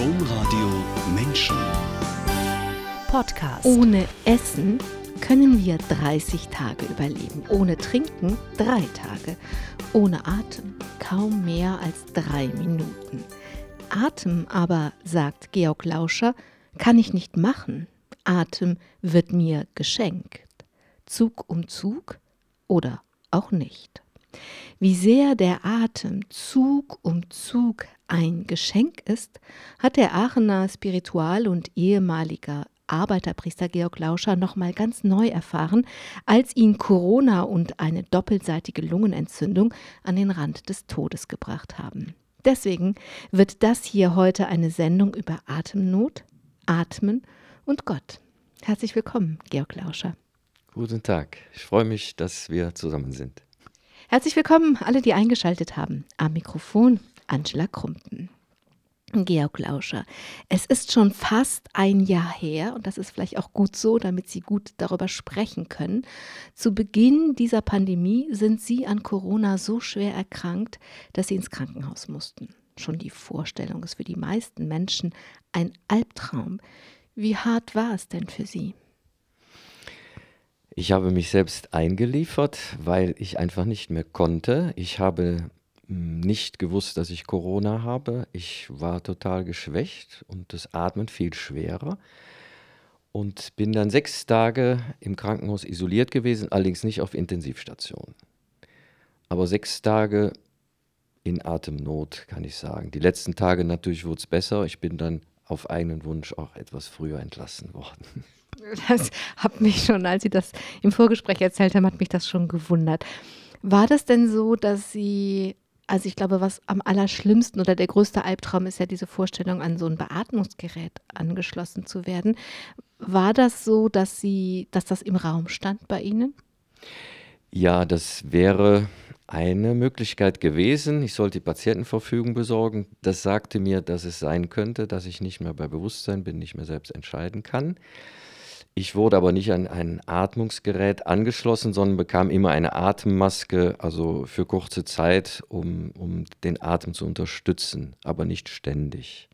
Domradio Menschen. Podcast. Ohne Essen können wir 30 Tage überleben, ohne Trinken drei Tage, ohne Atem kaum mehr als drei Minuten. Atem aber, sagt Georg Lauscher, kann ich nicht machen. Atem wird mir geschenkt. Zug um Zug oder auch nicht. Wie sehr der Atem Zug um Zug ein Geschenk ist, hat der Aachener Spiritual und ehemaliger Arbeiterpriester Georg Lauscher nochmal ganz neu erfahren, als ihn Corona und eine doppelseitige Lungenentzündung an den Rand des Todes gebracht haben. Deswegen wird das hier heute eine Sendung über Atemnot, Atmen und Gott. Herzlich willkommen, Georg Lauscher. Guten Tag. Ich freue mich, dass wir zusammen sind. Herzlich willkommen, alle, die eingeschaltet haben. Am Mikrofon Angela Krumpen. Georg Lauscher, es ist schon fast ein Jahr her, und das ist vielleicht auch gut so, damit Sie gut darüber sprechen können. Zu Beginn dieser Pandemie sind Sie an Corona so schwer erkrankt, dass Sie ins Krankenhaus mussten. Schon die Vorstellung ist für die meisten Menschen ein Albtraum. Wie hart war es denn für Sie? Ich habe mich selbst eingeliefert, weil ich einfach nicht mehr konnte. Ich habe nicht gewusst, dass ich Corona habe. Ich war total geschwächt und das Atmen viel schwerer. Und bin dann sechs Tage im Krankenhaus isoliert gewesen, allerdings nicht auf Intensivstation. Aber sechs Tage in Atemnot, kann ich sagen. Die letzten Tage natürlich wurde es besser. Ich bin dann auf eigenen Wunsch auch etwas früher entlassen worden. Das hat mich schon, als Sie das im Vorgespräch erzählt haben, hat mich das schon gewundert. War das denn so, dass Sie, also ich glaube, was am allerschlimmsten oder der größte Albtraum ist ja diese Vorstellung, an so ein Beatmungsgerät angeschlossen zu werden. War das so, dass Sie, dass das im Raum stand bei Ihnen? Ja, das wäre eine Möglichkeit gewesen. Ich sollte die Patientenverfügung besorgen. Das sagte mir, dass es sein könnte, dass ich nicht mehr bei Bewusstsein bin, nicht mehr selbst entscheiden kann. Ich wurde aber nicht an ein Atmungsgerät angeschlossen, sondern bekam immer eine Atemmaske, also für kurze Zeit, um, um den Atem zu unterstützen, aber nicht ständig.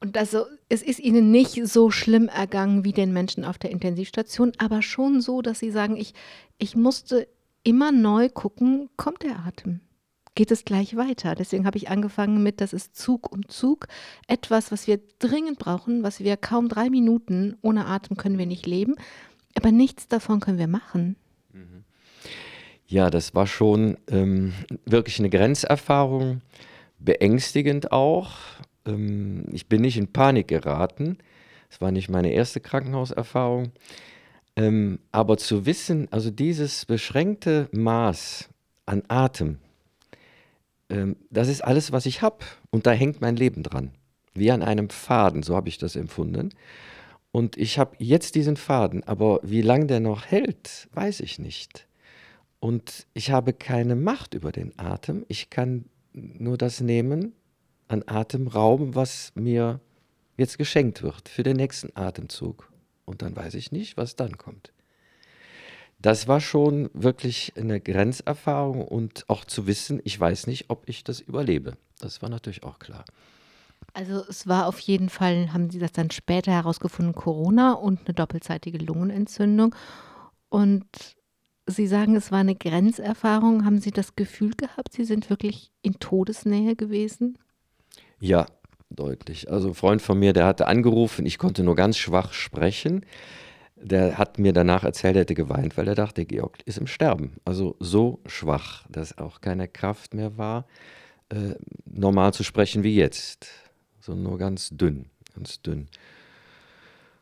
Und also, es ist Ihnen nicht so schlimm ergangen wie den Menschen auf der Intensivstation, aber schon so, dass Sie sagen, ich, ich musste immer neu gucken, kommt der Atem? Geht es gleich weiter. Deswegen habe ich angefangen mit, das ist Zug um Zug, etwas, was wir dringend brauchen, was wir kaum drei Minuten ohne Atem können wir nicht leben, aber nichts davon können wir machen. Mhm. Ja, das war schon ähm, wirklich eine Grenzerfahrung, beängstigend auch. Ähm, ich bin nicht in Panik geraten. Es war nicht meine erste Krankenhauserfahrung. Ähm, aber zu wissen, also dieses beschränkte Maß an Atem, ähm, das ist alles, was ich habe. Und da hängt mein Leben dran. Wie an einem Faden, so habe ich das empfunden. Und ich habe jetzt diesen Faden, aber wie lange der noch hält, weiß ich nicht. Und ich habe keine Macht über den Atem. Ich kann nur das nehmen an Atemraum, was mir jetzt geschenkt wird für den nächsten Atemzug. Und dann weiß ich nicht, was dann kommt das war schon wirklich eine Grenzerfahrung und auch zu wissen, ich weiß nicht, ob ich das überlebe. Das war natürlich auch klar. Also es war auf jeden Fall, haben Sie das dann später herausgefunden, Corona und eine doppelseitige Lungenentzündung. Und Sie sagen, es war eine Grenzerfahrung. Haben Sie das Gefühl gehabt, Sie sind wirklich in Todesnähe gewesen? Ja, deutlich. Also ein Freund von mir, der hatte angerufen, ich konnte nur ganz schwach sprechen der hat mir danach erzählt, er hätte geweint, weil er dachte, Georg ist im Sterben. Also so schwach, dass auch keine Kraft mehr war, äh, normal zu sprechen wie jetzt. So nur ganz dünn, ganz dünn.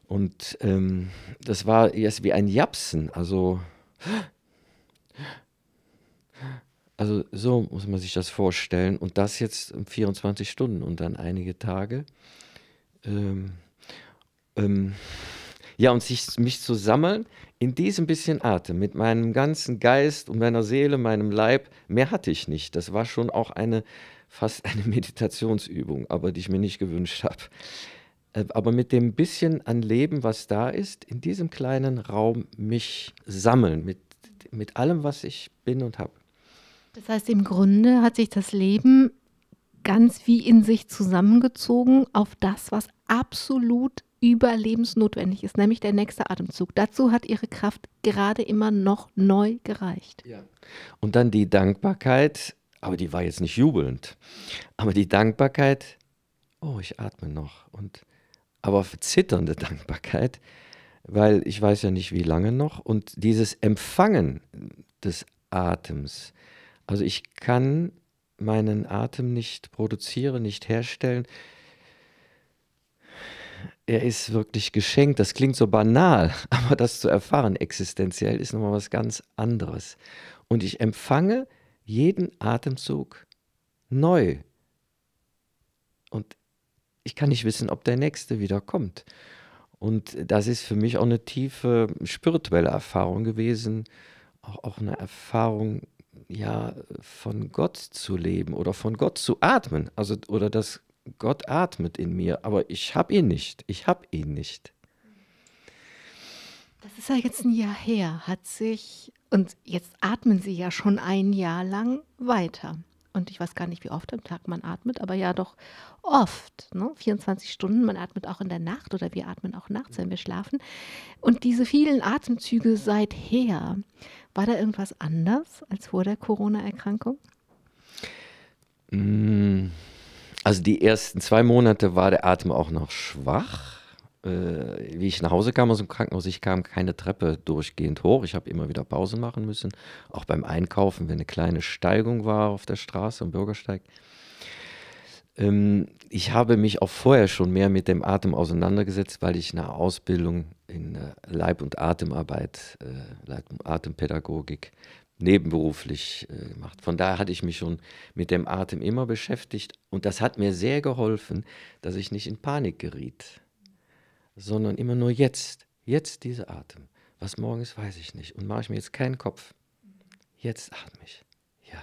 Und ähm, das war erst wie ein Japsen, also, also so muss man sich das vorstellen. Und das jetzt 24 Stunden und dann einige Tage. Ähm, ähm, ja, und sich, mich zu sammeln in diesem bisschen Atem, mit meinem ganzen Geist und meiner Seele, meinem Leib, mehr hatte ich nicht. Das war schon auch eine, fast eine Meditationsübung, aber die ich mir nicht gewünscht habe. Äh, aber mit dem bisschen an Leben, was da ist, in diesem kleinen Raum mich sammeln, mit, mit allem, was ich bin und habe. Das heißt, im Grunde hat sich das Leben ganz wie in sich zusammengezogen auf das, was absolut überlebensnotwendig ist, nämlich der nächste Atemzug. Dazu hat ihre Kraft gerade immer noch neu gereicht. Ja. Und dann die Dankbarkeit, aber die war jetzt nicht jubelnd, aber die Dankbarkeit, oh, ich atme noch. Und aber zitternde Dankbarkeit, weil ich weiß ja nicht, wie lange noch. Und dieses Empfangen des Atems, also ich kann meinen Atem nicht produzieren, nicht herstellen. Er ist wirklich geschenkt. Das klingt so banal, aber das zu erfahren existenziell ist nochmal was ganz anderes. Und ich empfange jeden Atemzug neu. Und ich kann nicht wissen, ob der nächste wieder kommt. Und das ist für mich auch eine tiefe spirituelle Erfahrung gewesen, auch, auch eine Erfahrung, ja, von Gott zu leben oder von Gott zu atmen. Also, oder dass Gott atmet in mir, aber ich habe ihn nicht. Ich habe ihn nicht. Das ist ja jetzt ein Jahr her, hat sich, und jetzt atmen Sie ja schon ein Jahr lang weiter und ich weiß gar nicht, wie oft am Tag man atmet, aber ja doch oft, ne? 24 Stunden, man atmet auch in der Nacht oder wir atmen auch nachts, wenn wir schlafen. Und diese vielen Atemzüge seither, war da irgendwas anders als vor der Corona-Erkrankung? Mm, also die ersten zwei Monate war der Atem auch noch schwach äh, wie ich nach Hause kam aus dem Krankenhaus, ich kam keine Treppe durchgehend hoch. Ich habe immer wieder Pause machen müssen. Auch beim Einkaufen, wenn eine kleine Steigung war auf der Straße, am Bürgersteig. Ähm, ich habe mich auch vorher schon mehr mit dem Atem auseinandergesetzt, weil ich eine Ausbildung in äh, Leib- und Atemarbeit, äh, Leib- und Atempädagogik nebenberuflich äh, gemacht. Von daher hatte ich mich schon mit dem Atem immer beschäftigt und das hat mir sehr geholfen, dass ich nicht in Panik geriet sondern immer nur jetzt. Jetzt dieser Atem. Was morgen ist, weiß ich nicht. Und mache ich mir jetzt keinen Kopf. Jetzt atme ich. Ja.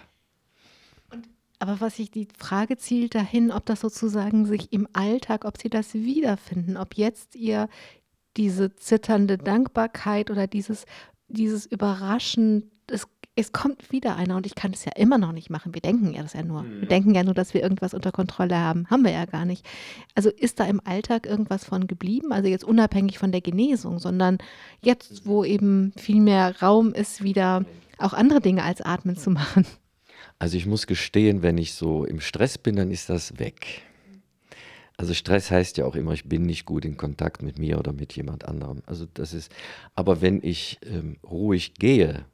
Und, aber was ich die Frage zielt dahin, ob das sozusagen sich im Alltag, ob Sie das wiederfinden, ob jetzt ihr diese zitternde Dankbarkeit oder dieses, dieses Überraschen, es kommt wieder einer und ich kann es ja immer noch nicht machen. Wir denken ja das ja nur. Mhm. Wir denken ja nur, dass wir irgendwas unter Kontrolle haben. Haben wir ja gar nicht. Also ist da im Alltag irgendwas von geblieben? Also jetzt unabhängig von der Genesung, sondern jetzt, wo eben viel mehr Raum ist, wieder auch andere Dinge als Atmen zu machen. Also ich muss gestehen, wenn ich so im Stress bin, dann ist das weg. Also Stress heißt ja auch immer, ich bin nicht gut in Kontakt mit mir oder mit jemand anderem. Also das ist, aber wenn ich ähm, ruhig gehe,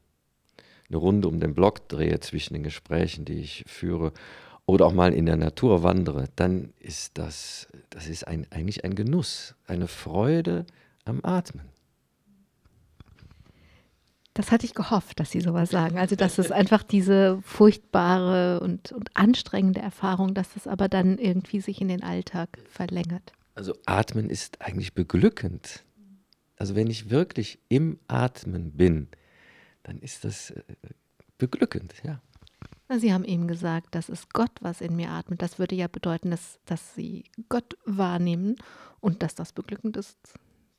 eine Runde um den Block drehe zwischen den Gesprächen, die ich führe, oder auch mal in der Natur wandere, dann ist das, das ist ein, eigentlich ein Genuss, eine Freude am Atmen. Das hatte ich gehofft, dass Sie sowas sagen. Also, dass es einfach diese furchtbare und, und anstrengende Erfahrung, dass es aber dann irgendwie sich in den Alltag verlängert. Also, Atmen ist eigentlich beglückend. Also, wenn ich wirklich im Atmen bin, dann ist das äh, beglückend, ja. Sie haben eben gesagt, das ist Gott, was in mir atmet. Das würde ja bedeuten, dass, dass Sie Gott wahrnehmen und dass das beglückend ist,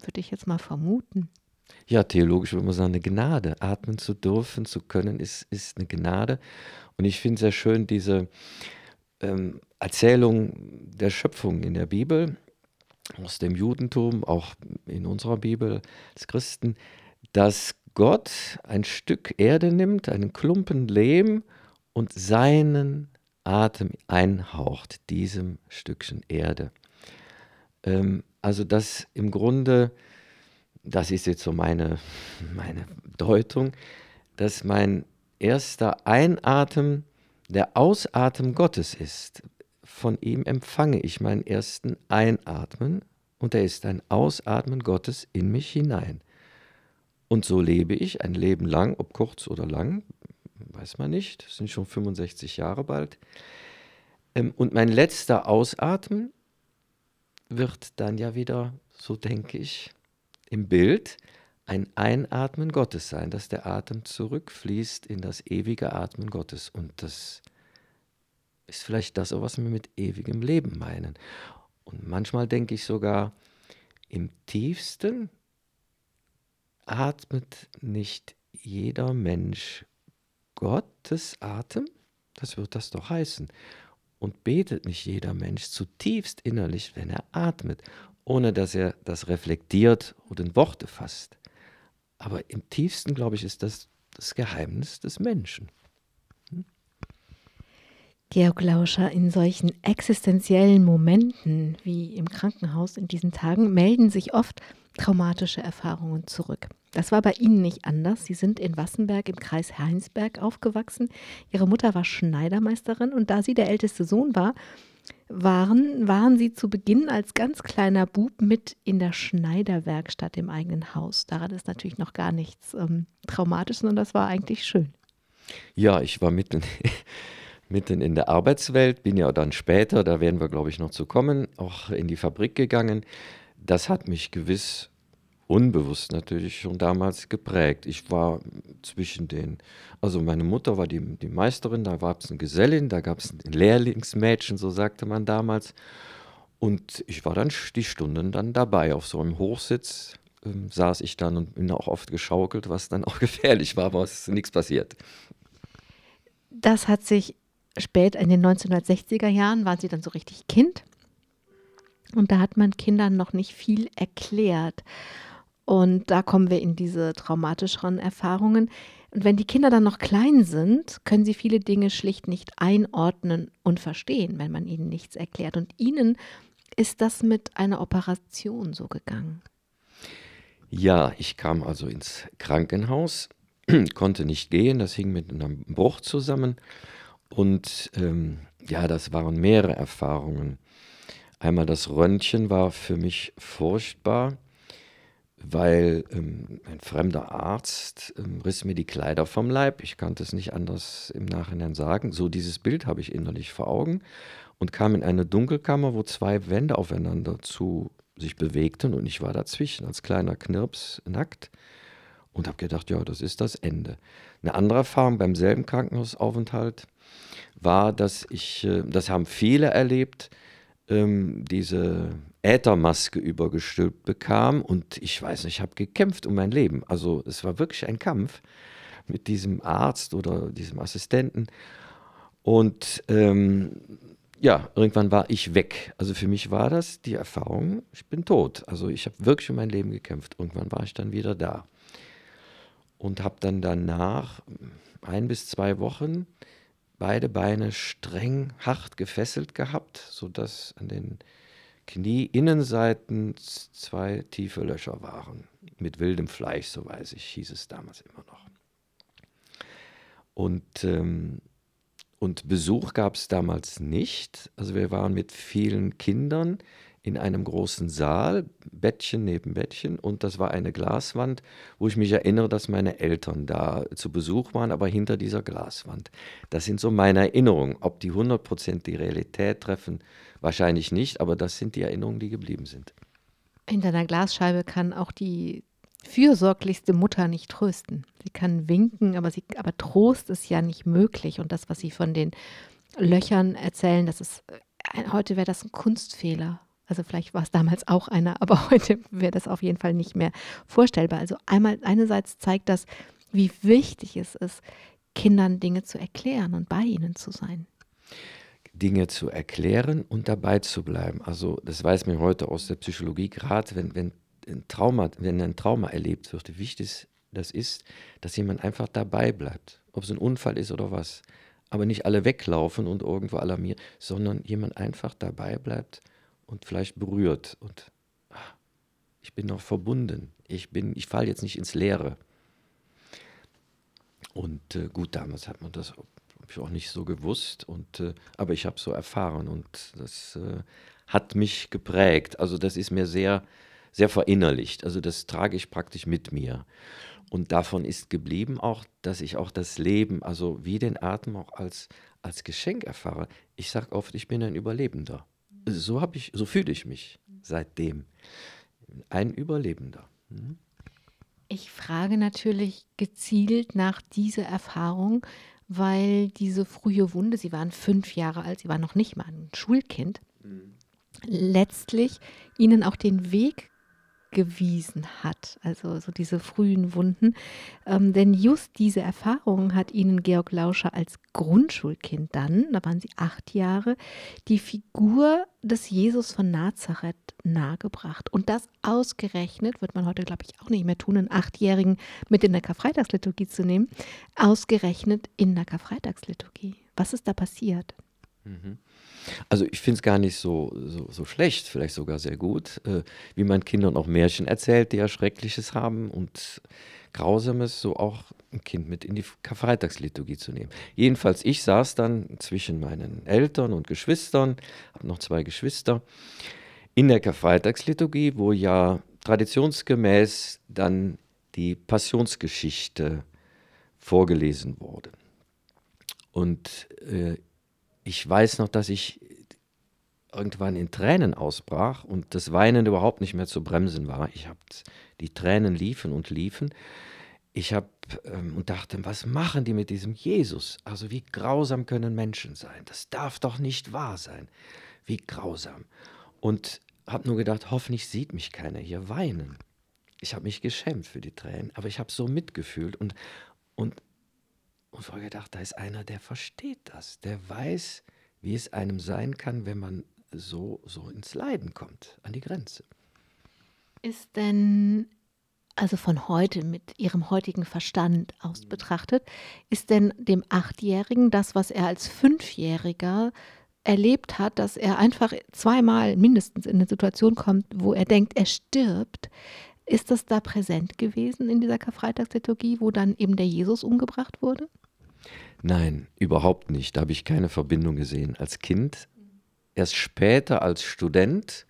würde ich jetzt mal vermuten. Ja, theologisch würde man sagen, eine Gnade. Atmen zu dürfen, zu können, ist, ist eine Gnade. Und ich finde sehr schön diese ähm, Erzählung der Schöpfung in der Bibel, aus dem Judentum, auch in unserer Bibel als Christen, dass Gott ein Stück Erde nimmt, einen Klumpen Lehm und seinen Atem einhaucht, diesem Stückchen Erde. Ähm, also das im Grunde, das ist jetzt so meine, meine Deutung, dass mein erster Einatmen der Ausatmen Gottes ist. Von ihm empfange ich meinen ersten Einatmen und er ist ein Ausatmen Gottes in mich hinein. Und so lebe ich ein Leben lang, ob kurz oder lang, weiß man nicht, das sind schon 65 Jahre bald. Ähm, und mein letzter Ausatmen wird dann ja wieder, so denke ich, im Bild ein Einatmen Gottes sein, dass der Atem zurückfließt in das ewige Atmen Gottes. Und das ist vielleicht das, was wir mit ewigem Leben meinen. Und manchmal denke ich sogar, im tiefsten atmet nicht jeder Mensch Gottes Atem? Das wird das doch heißen. und betet nicht jeder Mensch zutiefst innerlich, wenn er atmet, ohne dass er das reflektiert oder in Worte fasst. Aber im tiefsten, glaube ich, ist das das Geheimnis des Menschen. Georg Lauscher, in solchen existenziellen Momenten wie im Krankenhaus in diesen Tagen melden sich oft traumatische Erfahrungen zurück. Das war bei Ihnen nicht anders. Sie sind in Wassenberg im Kreis Heinsberg aufgewachsen. Ihre Mutter war Schneidermeisterin und da sie der älteste Sohn war, waren, waren Sie zu Beginn als ganz kleiner Bub mit in der Schneiderwerkstatt im eigenen Haus. Daran ist natürlich noch gar nichts ähm, traumatisch, sondern das war eigentlich schön. Ja, ich war mitten, mitten in der Arbeitswelt, bin ja dann später, da werden wir, glaube ich, noch zu kommen, auch in die Fabrik gegangen das hat mich gewiss unbewusst natürlich schon damals geprägt. Ich war zwischen den, also meine Mutter war die, die Meisterin, da gab es eine Gesellin, da gab es ein Lehrlingsmädchen, so sagte man damals. Und ich war dann die Stunden dann dabei. Auf so einem Hochsitz ähm, saß ich dann und bin auch oft geschaukelt, was dann auch gefährlich war, aber es ist nichts passiert. Das hat sich spät in den 1960er Jahren, waren Sie dann so richtig Kind und da hat man Kindern noch nicht viel erklärt. Und da kommen wir in diese traumatischeren Erfahrungen. Und wenn die Kinder dann noch klein sind, können sie viele Dinge schlicht nicht einordnen und verstehen, wenn man ihnen nichts erklärt. Und ihnen ist das mit einer Operation so gegangen. Ja, ich kam also ins Krankenhaus, konnte nicht gehen, das hing mit einem Bruch zusammen. Und ähm, ja, das waren mehrere Erfahrungen. Einmal das Röntgen war für mich furchtbar, weil ähm, ein fremder Arzt ähm, riss mir die Kleider vom Leib. Ich konnte es nicht anders im Nachhinein sagen. So dieses Bild habe ich innerlich vor Augen und kam in eine Dunkelkammer, wo zwei Wände aufeinander zu sich bewegten und ich war dazwischen als kleiner Knirps nackt und habe gedacht, ja, das ist das Ende. Eine andere Erfahrung beim selben Krankenhausaufenthalt war, dass ich, äh, das haben viele erlebt, ähm, diese Äthermaske übergestülpt bekam und ich weiß nicht, ich habe gekämpft um mein Leben. Also es war wirklich ein Kampf mit diesem Arzt oder diesem Assistenten. Und ähm, ja, irgendwann war ich weg. Also für mich war das die Erfahrung, ich bin tot. Also ich habe wirklich um mein Leben gekämpft. Irgendwann war ich dann wieder da. Und habe dann danach ein bis zwei Wochen beide Beine streng hart gefesselt gehabt, sodass an den Knieinnenseiten zwei tiefe Löcher waren. Mit wildem Fleisch, so weiß ich, hieß es damals immer noch. Und, ähm, und Besuch gab es damals nicht. Also wir waren mit vielen Kindern in einem großen Saal, Bettchen neben Bettchen, und das war eine Glaswand, wo ich mich erinnere, dass meine Eltern da zu Besuch waren, aber hinter dieser Glaswand. Das sind so meine Erinnerungen. Ob die 100% die Realität treffen, wahrscheinlich nicht, aber das sind die Erinnerungen, die geblieben sind. Hinter einer Glasscheibe kann auch die fürsorglichste Mutter nicht trösten. Sie kann winken, aber, sie, aber Trost ist ja nicht möglich. Und das, was Sie von den Löchern erzählen, das ist, äh, heute wäre das ein Kunstfehler also vielleicht war es damals auch einer, aber heute wäre das auf jeden Fall nicht mehr vorstellbar. Also einmal einerseits zeigt das, wie wichtig es ist, Kindern Dinge zu erklären und bei ihnen zu sein. Dinge zu erklären und dabei zu bleiben. Also das weiß man heute aus der Psychologie, gerade wenn, wenn, ein Trauma, wenn ein Trauma erlebt wird, wie wichtig das ist, dass jemand einfach dabei bleibt, ob es ein Unfall ist oder was. Aber nicht alle weglaufen und irgendwo alarmieren, sondern jemand einfach dabei bleibt und vielleicht berührt und ach, ich bin noch verbunden. Ich bin, ich falle jetzt nicht ins Leere. Und äh, gut, damals hat man das ich auch nicht so gewusst und äh, aber ich habe so erfahren und das äh, hat mich geprägt. Also das ist mir sehr sehr verinnerlicht. Also das trage ich praktisch mit mir. Und davon ist geblieben auch, dass ich auch das Leben, also wie den Atem auch als, als Geschenk erfahre. Ich sage oft, ich bin ein Überlebender so habe ich, so fühle ich mich seitdem. Ein Überlebender. Mhm. Ich frage natürlich gezielt nach dieser Erfahrung, weil diese frühe Wunde, Sie waren fünf Jahre alt, Sie waren noch nicht mal ein Schulkind, mhm. letztlich Ihnen auch den Weg gewiesen hat, also so diese frühen Wunden. Ähm, denn just diese Erfahrung hat ihnen Georg Lauscher als Grundschulkind dann, da waren sie acht Jahre, die Figur des Jesus von Nazareth nahegebracht. Und das ausgerechnet, wird man heute, glaube ich, auch nicht mehr tun, einen Achtjährigen mit in der Karfreitagsliturgie zu nehmen, ausgerechnet in der Karfreitagsliturgie. Was ist da passiert? Mhm. Also ich finde es gar nicht so, so, so, schlecht, vielleicht sogar sehr gut, äh, wie man Kindern auch Märchen erzählt, die ja Schreckliches haben und Grausames, so auch ein Kind mit in die Karfreitagsliturgie zu nehmen. Jedenfalls, ich saß dann zwischen meinen Eltern und Geschwistern, habe noch zwei Geschwister, in der Karfreitagsliturgie, wo ja traditionsgemäß dann die Passionsgeschichte vorgelesen wurde. Und äh, ich weiß noch, dass ich irgendwann in Tränen ausbrach und das Weinen überhaupt nicht mehr zu bremsen war. Ich habe die Tränen liefen und liefen. Ich habe ähm, und dachte, was machen die mit diesem Jesus? Also wie grausam können Menschen sein? Das darf doch nicht wahr sein. Wie grausam. Und habe nur gedacht, hoffentlich sieht mich keiner hier weinen. Ich habe mich geschämt für die Tränen, aber ich habe so mitgefühlt und und und vorher gedacht, da ist einer, der versteht das, der weiß, wie es einem sein kann, wenn man so, so ins Leiden kommt, an die Grenze. Ist denn, also von heute, mit Ihrem heutigen Verstand aus betrachtet, ist denn dem Achtjährigen das, was er als Fünfjähriger erlebt hat, dass er einfach zweimal mindestens in eine Situation kommt, wo er denkt, er stirbt, ist das da präsent gewesen in dieser Karfreitagsliturgie, wo dann eben der Jesus umgebracht wurde? Nein, überhaupt nicht. Da habe ich keine Verbindung gesehen. Als Kind, erst später als Student,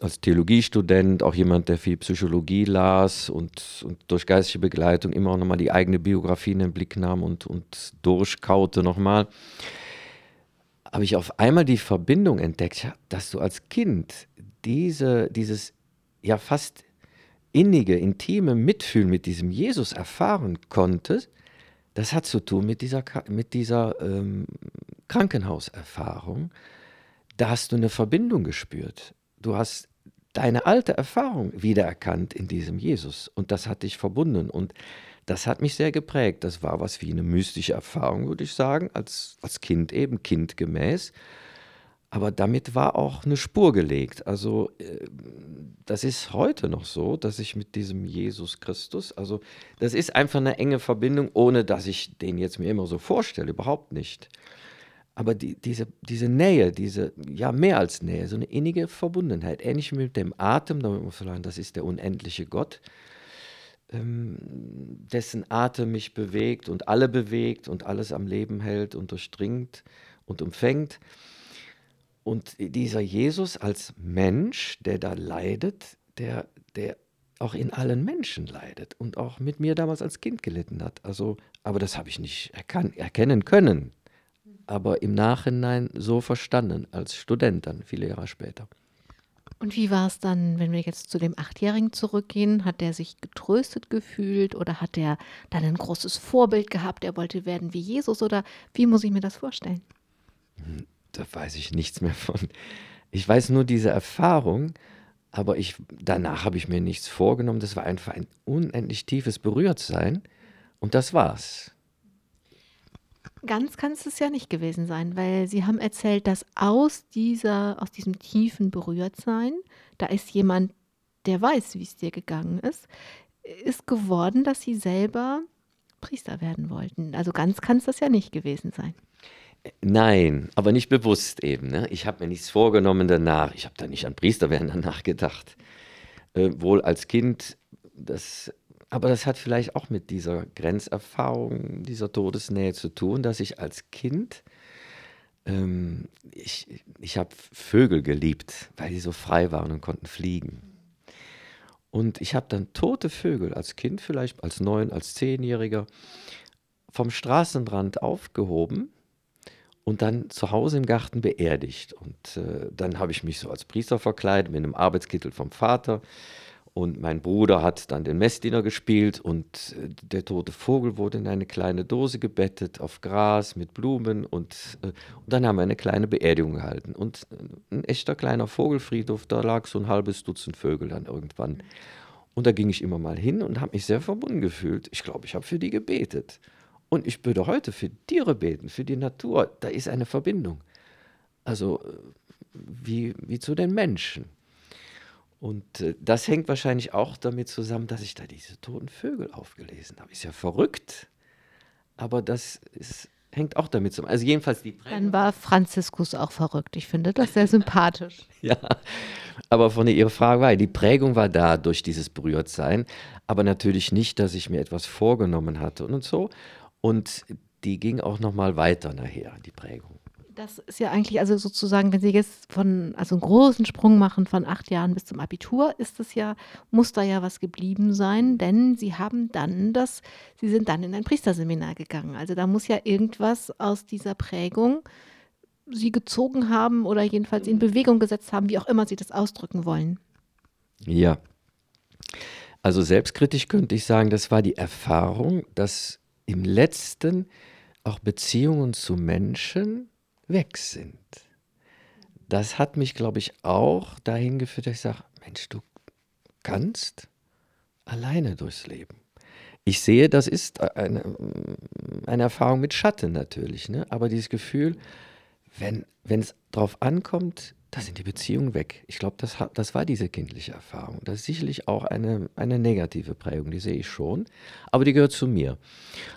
als Theologiestudent, auch jemand, der viel Psychologie las und, und durch geistige Begleitung immer auch nochmal die eigene Biografie in den Blick nahm und, und durchkaute nochmal, habe ich auf einmal die Verbindung entdeckt, dass du als Kind diese, dieses ja fast innige, intime Mitfühlen mit diesem Jesus erfahren konntest das hat zu tun mit dieser, mit dieser ähm, Krankenhauserfahrung. Da hast du eine Verbindung gespürt. Du hast deine alte Erfahrung wiedererkannt in diesem Jesus und das hat dich verbunden und das hat mich sehr geprägt. Das war was wie eine mystische Erfahrung, würde ich sagen, als, als Kind eben, kindgemäß. Aber damit war auch eine Spur gelegt. Also äh, das ist heute noch so, dass ich mit diesem Jesus Christus, also das ist einfach eine enge Verbindung, ohne dass ich den jetzt mir immer so vorstelle, überhaupt nicht. Aber die, diese, diese Nähe, diese, ja mehr als Nähe, so eine innige Verbundenheit, ähnlich wie mit dem Atem, damit muss man sagen, das ist der unendliche Gott, ähm, dessen Atem mich bewegt und alle bewegt und alles am Leben hält und durchdringt und umfängt. Und dieser Jesus als Mensch, der da leidet, der, der auch in allen Menschen leidet und auch mit mir damals als Kind gelitten hat. Also, aber das habe ich nicht erkan erkennen können, aber im Nachhinein so verstanden, als Student dann, viele Jahre später. Und wie war es dann, wenn wir jetzt zu dem Achtjährigen zurückgehen? Hat der sich getröstet gefühlt oder hat er dann ein großes Vorbild gehabt? Er wollte werden wie Jesus oder wie muss ich mir das vorstellen? Da weiß ich nichts mehr von. Ich weiß nur diese Erfahrung, aber ich, danach habe ich mir nichts vorgenommen. Das war einfach ein unendlich tiefes Berührtsein und das war's. Ganz kann es ja nicht gewesen sein, weil Sie haben erzählt, dass aus, dieser, aus diesem tiefen Berührtsein, da ist jemand, der weiß, wie es dir gegangen ist, ist geworden, dass Sie selber Priester werden wollten. Also ganz kann es das ja nicht gewesen sein. Nein, aber nicht bewusst eben. Ne? Ich habe mir nichts vorgenommen danach. Ich habe da nicht an Priesterwerden danach gedacht. Äh, wohl als Kind, das, aber das hat vielleicht auch mit dieser Grenzerfahrung, dieser Todesnähe zu tun, dass ich als Kind, ähm, ich, ich habe Vögel geliebt, weil die so frei waren und konnten fliegen. Und ich habe dann tote Vögel als Kind, vielleicht als neun, als zehnjähriger, vom Straßenrand aufgehoben und dann zu Hause im Garten beerdigt. Und äh, dann habe ich mich so als Priester verkleidet mit einem Arbeitskittel vom Vater Und mein Bruder hat dann den Messdiener gespielt und äh, der tote Vogel wurde in eine kleine Dose gebettet auf Gras mit Blumen und, äh, und dann haben wir eine kleine Beerdigung gehalten. Und äh, ein echter kleiner Vogelfriedhof, da lag so ein halbes Dutzend Vögel dann irgendwann. Und da ging ich immer mal hin und habe mich sehr verbunden gefühlt. Ich glaube, ich habe für die gebetet. Und ich würde heute für Tiere beten, für die Natur. Da ist eine Verbindung. Also wie, wie zu den Menschen. Und äh, das hängt wahrscheinlich auch damit zusammen, dass ich da diese toten Vögel aufgelesen habe. Ist ja verrückt, aber das ist, hängt auch damit zusammen. Also jedenfalls die Prägung. Dann war Franziskus auch verrückt. Ich finde das sehr sympathisch. ja, aber von Ihrer Frage war, die Prägung war da durch dieses Berührtsein, aber natürlich nicht, dass ich mir etwas vorgenommen hatte und so. Und die ging auch noch mal weiter nachher, die Prägung. Das ist ja eigentlich, also sozusagen, wenn Sie jetzt von, also einen großen Sprung machen von acht Jahren bis zum Abitur, ist es ja, muss da ja was geblieben sein, denn Sie haben dann das, Sie sind dann in ein Priesterseminar gegangen. Also da muss ja irgendwas aus dieser Prägung Sie gezogen haben oder jedenfalls in Bewegung gesetzt haben, wie auch immer Sie das ausdrücken wollen. Ja. Also selbstkritisch könnte ich sagen, das war die Erfahrung, dass im letzten auch Beziehungen zu Menschen weg sind. Das hat mich, glaube ich, auch dahin geführt, dass ich sage, Mensch, du kannst alleine durchs Leben. Ich sehe, das ist eine, eine Erfahrung mit Schatten natürlich, ne? aber dieses Gefühl, wenn es darauf ankommt, da sind die Beziehungen weg. Ich glaube, das, das war diese kindliche Erfahrung. Das ist sicherlich auch eine, eine negative Prägung, die sehe ich schon. Aber die gehört zu mir.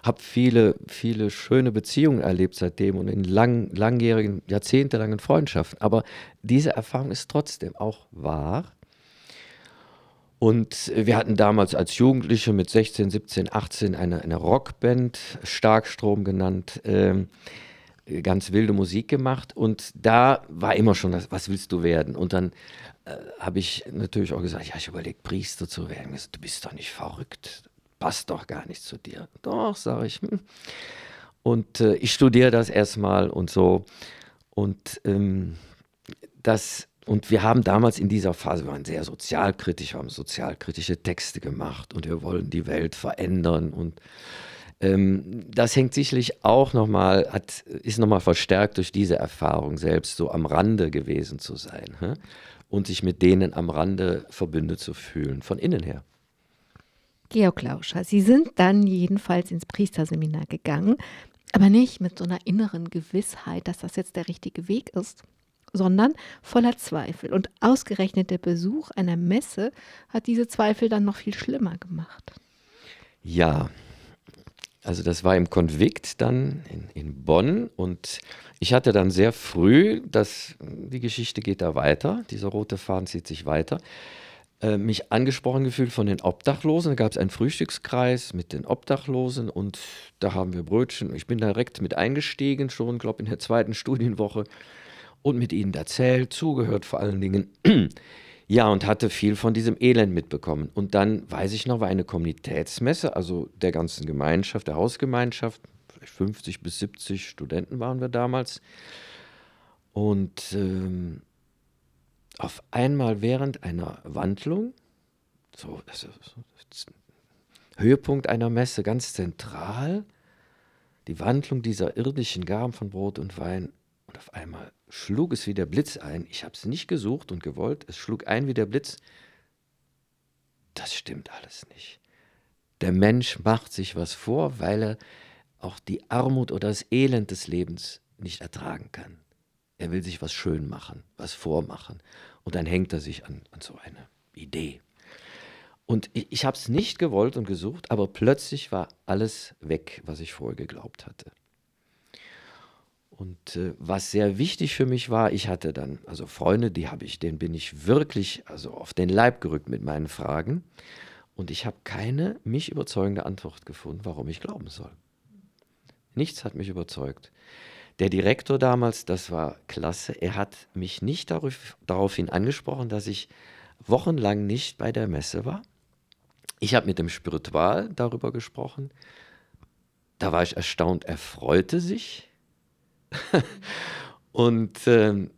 Habe viele, viele schöne Beziehungen erlebt seitdem und in lang, langjährigen, jahrzehntelangen Freundschaften. Aber diese Erfahrung ist trotzdem auch wahr. Und wir hatten damals als Jugendliche mit 16, 17, 18 eine, eine Rockband, Starkstrom genannt. Ähm, ganz wilde Musik gemacht und da war immer schon das, was willst du werden? Und dann äh, habe ich natürlich auch gesagt, ja, ich überlege, Priester zu werden. Gesagt, du bist doch nicht verrückt, passt doch gar nicht zu dir. Doch, sage ich. Hm. Und äh, ich studiere das erstmal und so. Und ähm, das und wir haben damals in dieser Phase, wir waren sehr sozialkritisch, haben sozialkritische Texte gemacht und wir wollen die Welt verändern und ähm, das hängt sicherlich auch nochmal, ist nochmal verstärkt durch diese Erfahrung selbst, so am Rande gewesen zu sein hä? und sich mit denen am Rande verbündet zu fühlen, von innen her. Georg Lauscher, Sie sind dann jedenfalls ins Priesterseminar gegangen, aber nicht mit so einer inneren Gewissheit, dass das jetzt der richtige Weg ist, sondern voller Zweifel. Und ausgerechnet der Besuch einer Messe hat diese Zweifel dann noch viel schlimmer gemacht. Ja, also das war im Konvikt dann in, in, Bonn und ich hatte dann sehr früh, das, die Geschichte geht da weiter, dieser rote Faden zieht sich weiter, äh, mich angesprochen gefühlt von den Obdachlosen. Da gab es einen Frühstückskreis mit den Obdachlosen und da haben wir Brötchen. Ich bin direkt mit eingestiegen, schon, glaube in der zweiten Studienwoche und mit ihnen erzählt, zugehört vor allen Dingen. Ja, und hatte viel von diesem Elend mitbekommen. Und dann, weiß ich noch, war eine Kommunitätsmesse, also der ganzen Gemeinschaft, der Hausgemeinschaft, vielleicht 50 bis 70 Studenten waren wir damals. Und ähm, auf einmal während einer Wandlung, so, das ist Höhepunkt einer Messe, ganz zentral, die Wandlung dieser irdischen Gaben von Brot und Wein. Und auf einmal schlug es wie der Blitz ein. Ich habe es nicht gesucht und gewollt. Es schlug ein wie der Blitz. Das stimmt alles nicht. Der Mensch macht sich was vor, weil er auch die Armut oder das Elend des Lebens nicht ertragen kann. Er will sich was schön machen, was vormachen. Und dann hängt er sich an, an so eine Idee. Und ich, ich habe es nicht gewollt und gesucht, aber plötzlich war alles weg, was ich vorher geglaubt hatte. Und äh, was sehr wichtig für mich war, ich hatte dann, also Freunde, die habe ich, denen bin ich wirklich also auf den Leib gerückt mit meinen Fragen. Und ich habe keine mich überzeugende Antwort gefunden, warum ich glauben soll. Nichts hat mich überzeugt. Der Direktor damals, das war klasse, er hat mich nicht darauf, daraufhin angesprochen, dass ich wochenlang nicht bei der Messe war. Ich habe mit dem Spiritual darüber gesprochen. Da war ich erstaunt, er freute sich und ähm,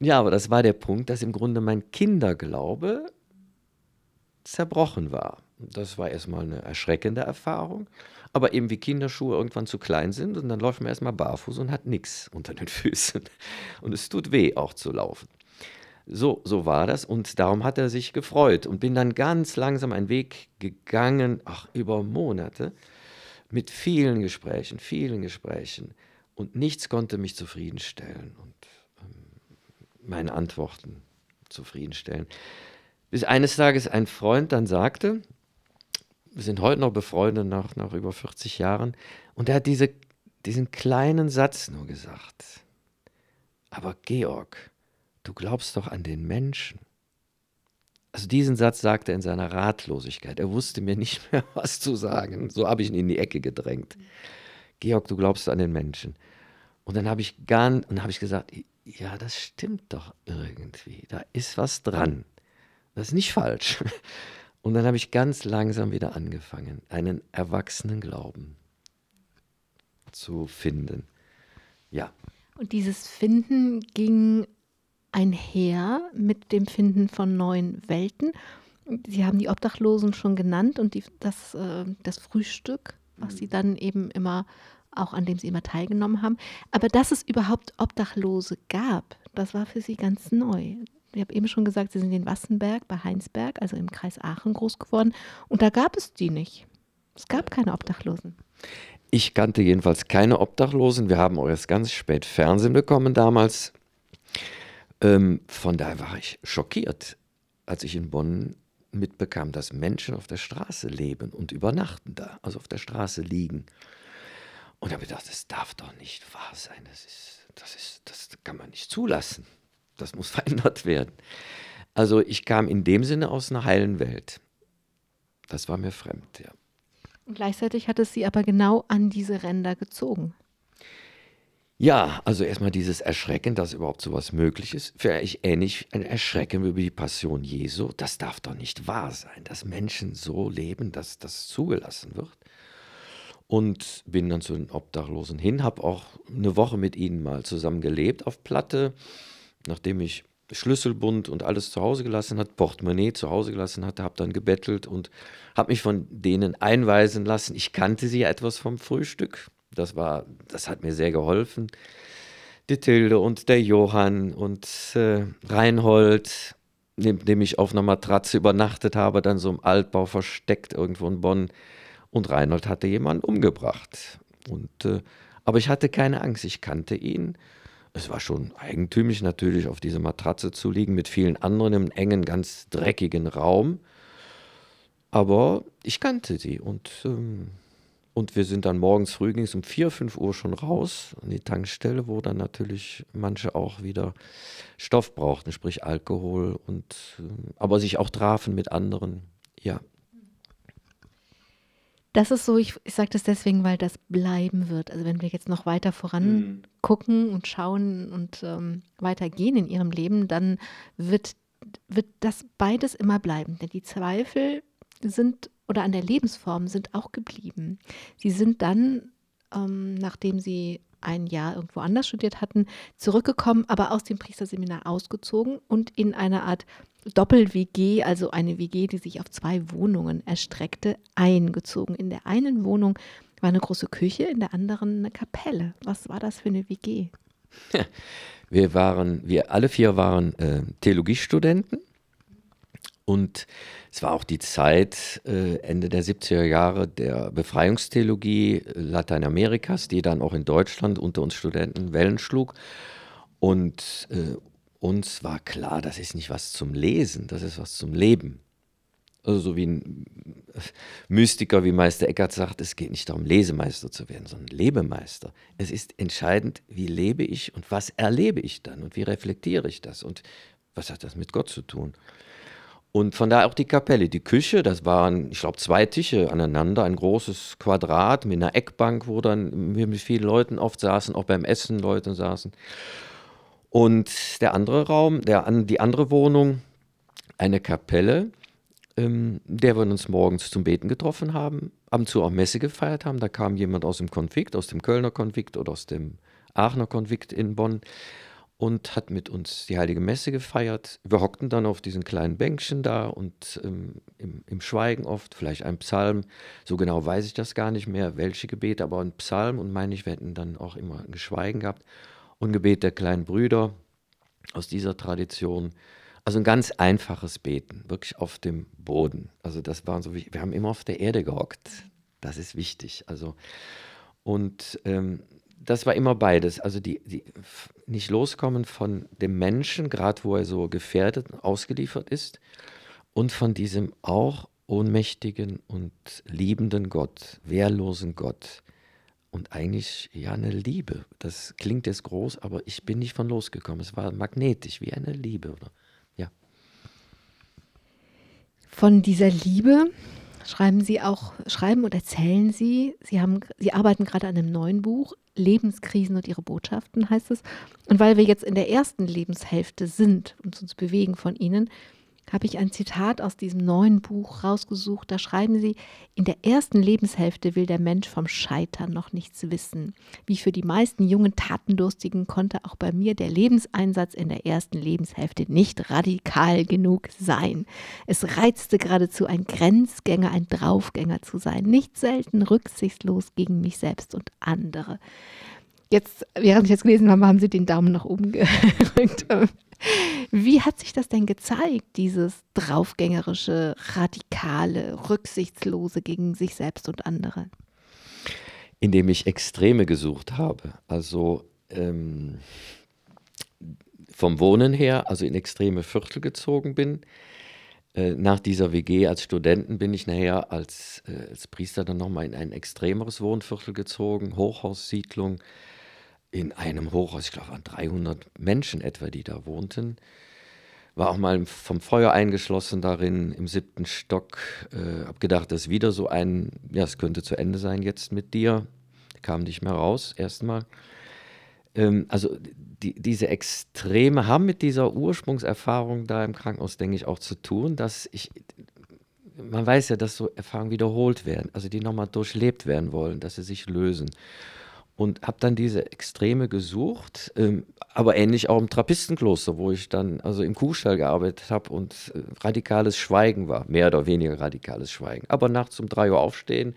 ja, aber das war der Punkt, dass im Grunde mein Kinderglaube zerbrochen war. Das war erstmal eine erschreckende Erfahrung. Aber eben wie Kinderschuhe irgendwann zu klein sind und dann läuft man erstmal barfuß und hat nichts unter den Füßen. Und es tut weh, auch zu laufen. So, so war das und darum hat er sich gefreut und bin dann ganz langsam einen Weg gegangen, ach, über Monate, mit vielen Gesprächen, vielen Gesprächen. Und nichts konnte mich zufriedenstellen und ähm, meine Antworten zufriedenstellen. Bis eines Tages ein Freund dann sagte, wir sind heute noch befreundet nach, nach über 40 Jahren, und er hat diese, diesen kleinen Satz nur gesagt. Aber Georg, du glaubst doch an den Menschen. Also diesen Satz sagte er in seiner Ratlosigkeit. Er wusste mir nicht mehr, was zu sagen. So habe ich ihn in die Ecke gedrängt. Georg, du glaubst an den Menschen. Und dann habe ich ganz, und habe ich gesagt, ja, das stimmt doch irgendwie. Da ist was dran. Das ist nicht falsch. Und dann habe ich ganz langsam wieder angefangen, einen erwachsenen Glauben zu finden. Ja. Und dieses Finden ging einher mit dem Finden von neuen Welten. Sie haben die Obdachlosen schon genannt und die, das, äh, das Frühstück, was Sie dann eben immer, auch an dem Sie immer teilgenommen haben. Aber dass es überhaupt Obdachlose gab, das war für Sie ganz neu. Ich habe eben schon gesagt, Sie sind in Wassenberg bei Heinsberg, also im Kreis Aachen, groß geworden. Und da gab es die nicht. Es gab keine Obdachlosen. Ich kannte jedenfalls keine Obdachlosen. Wir haben auch erst ganz spät Fernsehen bekommen damals. Ähm, von daher war ich schockiert, als ich in Bonn mitbekam, dass Menschen auf der Straße leben und übernachten da, also auf der Straße liegen. Und da habe ich gedacht, das darf doch nicht wahr sein. Das, ist, das, ist, das kann man nicht zulassen das muss verändert werden. Also ich kam in dem Sinne aus einer heilen Welt. Das war mir fremd, ja. Und gleichzeitig hat es sie aber genau an diese Ränder gezogen. Ja, also erstmal dieses Erschrecken, dass überhaupt sowas möglich ist. Vielleicht ähnlich ein Erschrecken über die Passion Jesu. Das darf doch nicht wahr sein, dass Menschen so leben, dass das zugelassen wird. Und bin dann zu den Obdachlosen hin, habe auch eine Woche mit ihnen mal zusammen gelebt auf Platte nachdem ich Schlüsselbund und alles zu Hause gelassen hat, Portemonnaie zu Hause gelassen hatte, habe dann gebettelt und habe mich von denen einweisen lassen. Ich kannte sie ja etwas vom Frühstück. Das war, das hat mir sehr geholfen. Die Tilde und der Johann und äh, Reinhold, neben dem ich auf einer Matratze übernachtet habe, dann so im Altbau versteckt irgendwo in Bonn. Und Reinhold hatte jemanden umgebracht. Und, äh, aber ich hatte keine Angst, ich kannte ihn es war schon eigentümlich natürlich, auf dieser Matratze zu liegen mit vielen anderen im engen, ganz dreckigen Raum. Aber ich kannte sie und, ähm, und wir sind dann morgens früh, ging es um 4, 5 Uhr schon raus an die Tankstelle, wo dann natürlich manche auch wieder Stoff brauchten, sprich Alkohol und ähm, aber sich auch trafen mit anderen. Ja, das ist so, ich, ich sage das deswegen, weil das bleiben wird. Also wenn wir jetzt noch weiter voran mhm. gucken und schauen und ähm, weitergehen in ihrem Leben, dann wird, wird das beides immer bleiben. Denn die Zweifel sind oder an der Lebensform sind auch geblieben. Sie sind dann, ähm, nachdem sie ein Jahr irgendwo anders studiert hatten, zurückgekommen, aber aus dem Priesterseminar ausgezogen und in eine Art Doppel-WG, also eine WG, die sich auf zwei Wohnungen erstreckte, eingezogen. In der einen Wohnung war eine große Küche, in der anderen eine Kapelle. Was war das für eine WG? Wir waren, wir alle vier waren äh, Theologiestudenten und es war auch die Zeit, äh, Ende der 70er Jahre, der Befreiungstheologie äh, Lateinamerikas, die dann auch in Deutschland unter uns Studenten Wellen schlug. Und äh, uns war klar, das ist nicht was zum Lesen, das ist was zum Leben. Also so wie ein Mystiker wie Meister Eckhart sagt, es geht nicht darum, Lesemeister zu werden, sondern Lebemeister. Es ist entscheidend, wie lebe ich und was erlebe ich dann und wie reflektiere ich das und was hat das mit Gott zu tun. Und von daher auch die Kapelle. Die Küche, das waren, ich glaube, zwei Tische aneinander, ein großes Quadrat mit einer Eckbank, wo dann wir mit vielen Leuten oft saßen, auch beim Essen Leute saßen. Und der andere Raum, der, die andere Wohnung, eine Kapelle, ähm, der wir uns morgens zum Beten getroffen haben, ab und zu auch Messe gefeiert haben. Da kam jemand aus dem Konflikt, aus dem Kölner Konflikt oder aus dem Aachener Konflikt in Bonn und hat mit uns die Heilige Messe gefeiert. Wir hockten dann auf diesen kleinen Bänkchen da und ähm, im, im, Schweigen oft, vielleicht ein Psalm. So genau weiß ich das gar nicht mehr, welche Gebete, aber ein Psalm und meine ich, wir hätten dann auch immer ein Geschweigen gehabt. Und Gebet der kleinen Brüder aus dieser Tradition. Also ein ganz einfaches Beten, wirklich auf dem Boden. Also das war so, wir haben immer auf der Erde gehockt. Das ist wichtig. Also und ähm, das war immer beides. Also die, die nicht loskommen von dem Menschen, gerade wo er so gefährdet und ausgeliefert ist, und von diesem auch ohnmächtigen und liebenden Gott, wehrlosen Gott. Und eigentlich ja eine Liebe. Das klingt jetzt groß, aber ich bin nicht von losgekommen. Es war magnetisch, wie eine Liebe. Oder? Ja. Von dieser Liebe schreiben Sie auch, schreiben und erzählen Sie. Sie haben, Sie arbeiten gerade an einem neuen Buch, Lebenskrisen und ihre Botschaften heißt es. Und weil wir jetzt in der ersten Lebenshälfte sind und uns bewegen von ihnen, habe ich ein Zitat aus diesem neuen Buch rausgesucht. Da schreiben sie, in der ersten Lebenshälfte will der Mensch vom Scheitern noch nichts wissen. Wie für die meisten jungen Tatendurstigen konnte auch bei mir der Lebenseinsatz in der ersten Lebenshälfte nicht radikal genug sein. Es reizte geradezu, ein Grenzgänger, ein Draufgänger zu sein, nicht selten rücksichtslos gegen mich selbst und andere. Jetzt, während ich jetzt gelesen habe, haben Sie den Daumen nach oben gerückt. Wie hat sich das denn gezeigt, dieses draufgängerische, radikale, rücksichtslose gegen sich selbst und andere? Indem ich Extreme gesucht habe. Also ähm, vom Wohnen her, also in extreme Viertel gezogen bin. Äh, nach dieser WG als Studenten bin ich nachher als, äh, als Priester dann nochmal in ein extremeres Wohnviertel gezogen, Hochhaussiedlung in einem Hochhaus, ich glaube, waren 300 Menschen etwa, die da wohnten. War auch mal vom Feuer eingeschlossen darin im siebten Stock. Äh, hab gedacht, das ist wieder so ein, ja, es könnte zu Ende sein jetzt mit dir. Kam nicht mehr raus, erstmal. Ähm, also die, diese Extreme haben mit dieser Ursprungserfahrung da im Krankenhaus, denke ich, auch zu tun, dass ich, man weiß ja, dass so Erfahrungen wiederholt werden, also die nochmal durchlebt werden wollen, dass sie sich lösen und habe dann diese Extreme gesucht, ähm, aber ähnlich auch im Trappistenkloster, wo ich dann also im Kuhstall gearbeitet habe und äh, radikales Schweigen war, mehr oder weniger radikales Schweigen. Aber nachts um drei Uhr aufstehen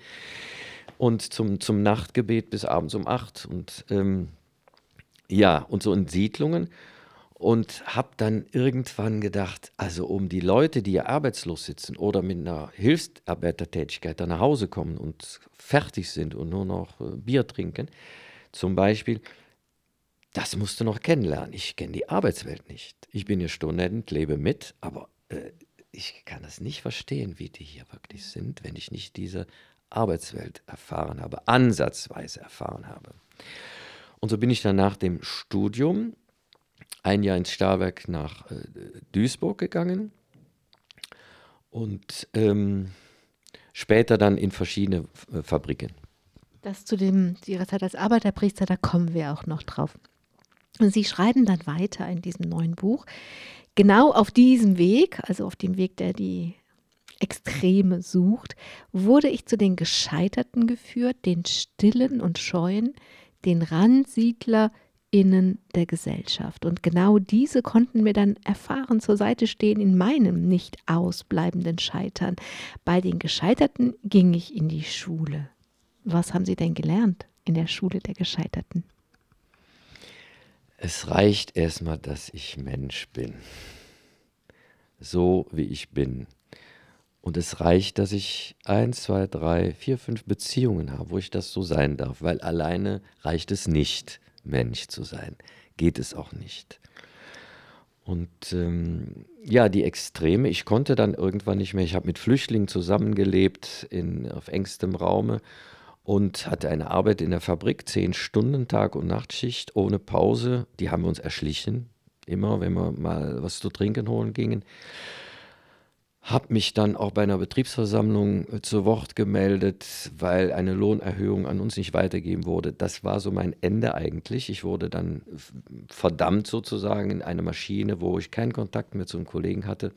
und zum, zum Nachtgebet bis abends um acht und ähm, ja, und so in Siedlungen und habe dann irgendwann gedacht, also um die Leute, die ja arbeitslos sitzen oder mit einer Hilfsarbeitertätigkeit dann nach Hause kommen und fertig sind und nur noch äh, Bier trinken, zum Beispiel, das musst du noch kennenlernen. Ich kenne die Arbeitswelt nicht. Ich bin hier Student, lebe mit, aber äh, ich kann das nicht verstehen, wie die hier wirklich sind, wenn ich nicht diese Arbeitswelt erfahren habe, ansatzweise erfahren habe. Und so bin ich dann nach dem Studium ein Jahr ins Stahlwerk nach äh, Duisburg gegangen und ähm, später dann in verschiedene äh, Fabriken. Das zu dem, zu Ihrer Zeit als Arbeiterpriester, da kommen wir auch noch drauf. Und Sie schreiben dann weiter in diesem neuen Buch, genau auf diesem Weg, also auf dem Weg, der die Extreme sucht, wurde ich zu den Gescheiterten geführt, den Stillen und Scheuen, den Randsiedler, innen der Gesellschaft. Und genau diese konnten mir dann erfahren zur Seite stehen in meinem nicht ausbleibenden Scheitern. Bei den Gescheiterten ging ich in die Schule. Was haben Sie denn gelernt in der Schule der Gescheiterten? Es reicht erstmal, dass ich Mensch bin. So wie ich bin. Und es reicht, dass ich eins, zwei, drei, vier, fünf Beziehungen habe, wo ich das so sein darf, weil alleine reicht es nicht. Mensch zu sein. Geht es auch nicht. Und ähm, ja, die Extreme, ich konnte dann irgendwann nicht mehr, ich habe mit Flüchtlingen zusammengelebt in, auf engstem Raume und hatte eine Arbeit in der Fabrik, zehn Stunden Tag- und Nachtschicht ohne Pause. Die haben wir uns erschlichen, immer wenn wir mal was zu trinken holen gingen habe mich dann auch bei einer Betriebsversammlung äh, zu Wort gemeldet, weil eine Lohnerhöhung an uns nicht weitergegeben wurde. Das war so mein Ende eigentlich. Ich wurde dann verdammt sozusagen in eine Maschine, wo ich keinen Kontakt mehr zu einem Kollegen hatte.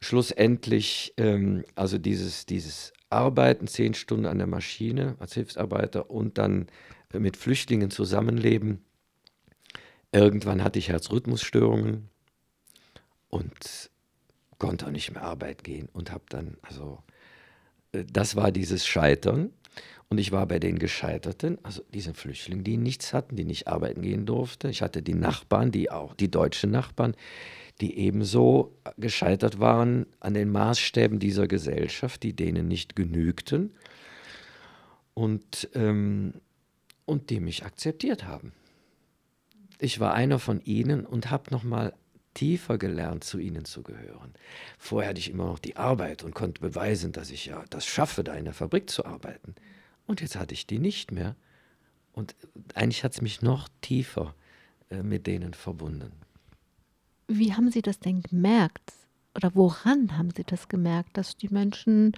Schlussendlich, ähm, also dieses, dieses Arbeiten, zehn Stunden an der Maschine als Hilfsarbeiter und dann mit Flüchtlingen zusammenleben, Irgendwann hatte ich Herzrhythmusstörungen und konnte auch nicht mehr arbeiten gehen und habe dann, also äh, das war dieses Scheitern. Und ich war bei den Gescheiterten, also diesen Flüchtlingen, die nichts hatten, die nicht arbeiten gehen durften. Ich hatte die Nachbarn, die auch, die deutschen Nachbarn, die ebenso gescheitert waren an den Maßstäben dieser Gesellschaft, die denen nicht genügten und, ähm, und die mich akzeptiert haben. Ich war einer von ihnen und habe nochmal tiefer gelernt, zu ihnen zu gehören. Vorher hatte ich immer noch die Arbeit und konnte beweisen, dass ich ja das schaffe, da in der Fabrik zu arbeiten. Und jetzt hatte ich die nicht mehr. Und eigentlich hat es mich noch tiefer äh, mit denen verbunden. Wie haben Sie das denn gemerkt? Oder woran haben Sie das gemerkt, dass die Menschen,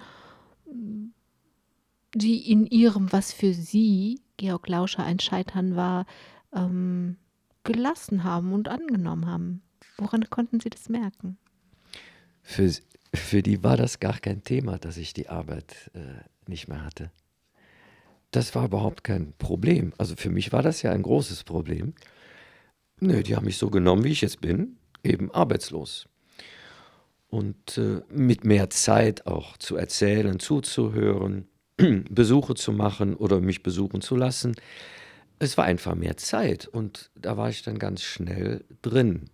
die in ihrem, was für Sie, Georg Lauscher, ein Scheitern war, ähm, gelassen haben und angenommen haben? Woran konnten Sie das merken? Für, für die war das gar kein Thema, dass ich die Arbeit äh, nicht mehr hatte. Das war überhaupt kein Problem. Also für mich war das ja ein großes Problem. Nö, die haben mich so genommen, wie ich jetzt bin, eben arbeitslos. Und äh, mit mehr Zeit auch zu erzählen, zuzuhören, Besuche zu machen oder mich besuchen zu lassen. Es war einfach mehr Zeit und da war ich dann ganz schnell drin.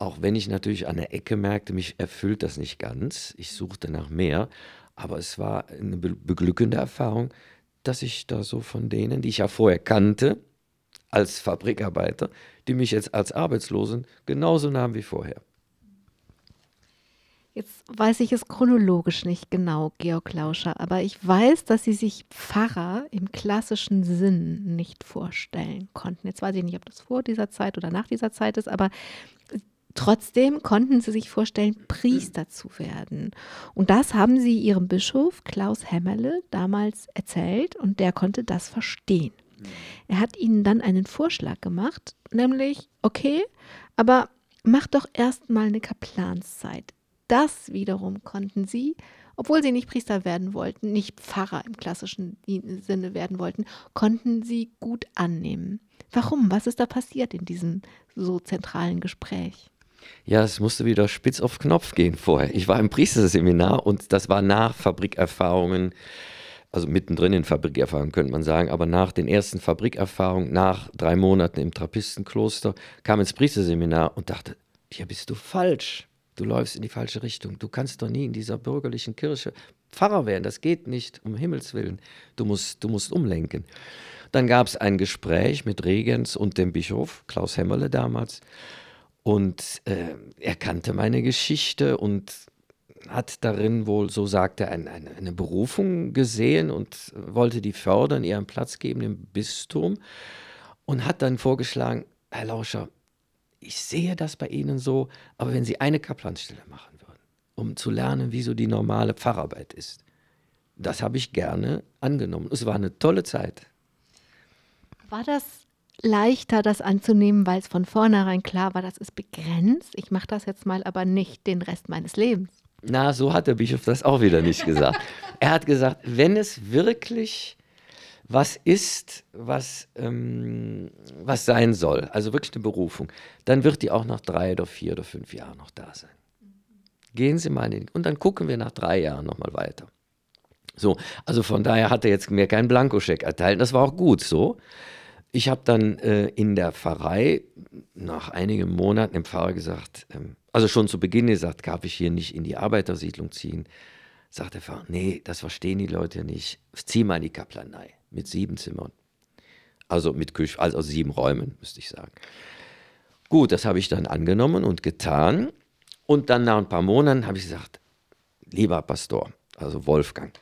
Auch wenn ich natürlich an der Ecke merkte, mich erfüllt das nicht ganz. Ich suchte nach mehr. Aber es war eine beglückende Erfahrung, dass ich da so von denen, die ich ja vorher kannte, als Fabrikarbeiter, die mich jetzt als Arbeitslosen genauso nahmen wie vorher. Jetzt weiß ich es chronologisch nicht genau, Georg Lauscher, aber ich weiß, dass Sie sich Pfarrer im klassischen Sinn nicht vorstellen konnten. Jetzt weiß ich nicht, ob das vor dieser Zeit oder nach dieser Zeit ist, aber Trotzdem konnten sie sich vorstellen, Priester zu werden. Und das haben sie ihrem Bischof Klaus Hämmerle damals erzählt und der konnte das verstehen. Er hat ihnen dann einen Vorschlag gemacht, nämlich, okay, aber mach doch erstmal eine Kaplanszeit. Das wiederum konnten sie, obwohl sie nicht Priester werden wollten, nicht Pfarrer im klassischen Sinne werden wollten, konnten sie gut annehmen. Warum? Was ist da passiert in diesem so zentralen Gespräch? Ja, es musste wieder spitz auf Knopf gehen vorher. Ich war im Priesterseminar und das war nach Fabrikerfahrungen, also mittendrin in Fabrikerfahrungen könnte man sagen, aber nach den ersten Fabrikerfahrungen, nach drei Monaten im Trappistenkloster, kam ins Priesterseminar und dachte, hier bist du falsch. Du läufst in die falsche Richtung. Du kannst doch nie in dieser bürgerlichen Kirche Pfarrer werden. Das geht nicht, um Himmels Willen. Du musst, du musst umlenken. Dann gab es ein Gespräch mit Regens und dem Bischof, Klaus Hämmerle damals. Und äh, er kannte meine Geschichte und hat darin wohl, so sagt er, eine, eine, Berufung gesehen und wollte die fördern, ihr einen Platz geben im Bistum und hat dann vorgeschlagen, Herr Lauscher, ich sehe das bei Ihnen so, aber wenn Sie eine Kaplanstelle machen würden, um zu lernen, wie so die normale Pfarrarbeit ist, das habe ich gerne angenommen. Es war eine tolle Zeit. War das leichter, das anzunehmen, weil es von vornherein klar war, das ist begrenzt. Ich mache das jetzt mal aber nicht den Rest meines Lebens. Na, so hat der Bischof das auch wieder nicht gesagt. er hat gesagt, wenn es wirklich was ist, was, ähm, was sein soll, also wirklich eine Berufung, dann wird die auch nach drei oder vier oder fünf Jahren noch da sein. Gehen Sie mal in den, und dann gucken wir nach drei Jahren nochmal weiter. So, also von daher hat er jetzt mir keinen Blankoscheck erteilt. Das war auch gut so. Ich habe dann äh, in der Pfarrei nach einigen Monaten dem Pfarrer gesagt, ähm, also schon zu Beginn gesagt, darf ich hier nicht in die Arbeitersiedlung ziehen. Sagt der Pfarrer, nee, das verstehen die Leute nicht. Zieh mal in die Kaplanei mit sieben Zimmern. Also mit Küche, also sieben Räumen, müsste ich sagen. Gut, das habe ich dann angenommen und getan. Und dann nach ein paar Monaten habe ich gesagt, lieber Pastor, also Wolfgang,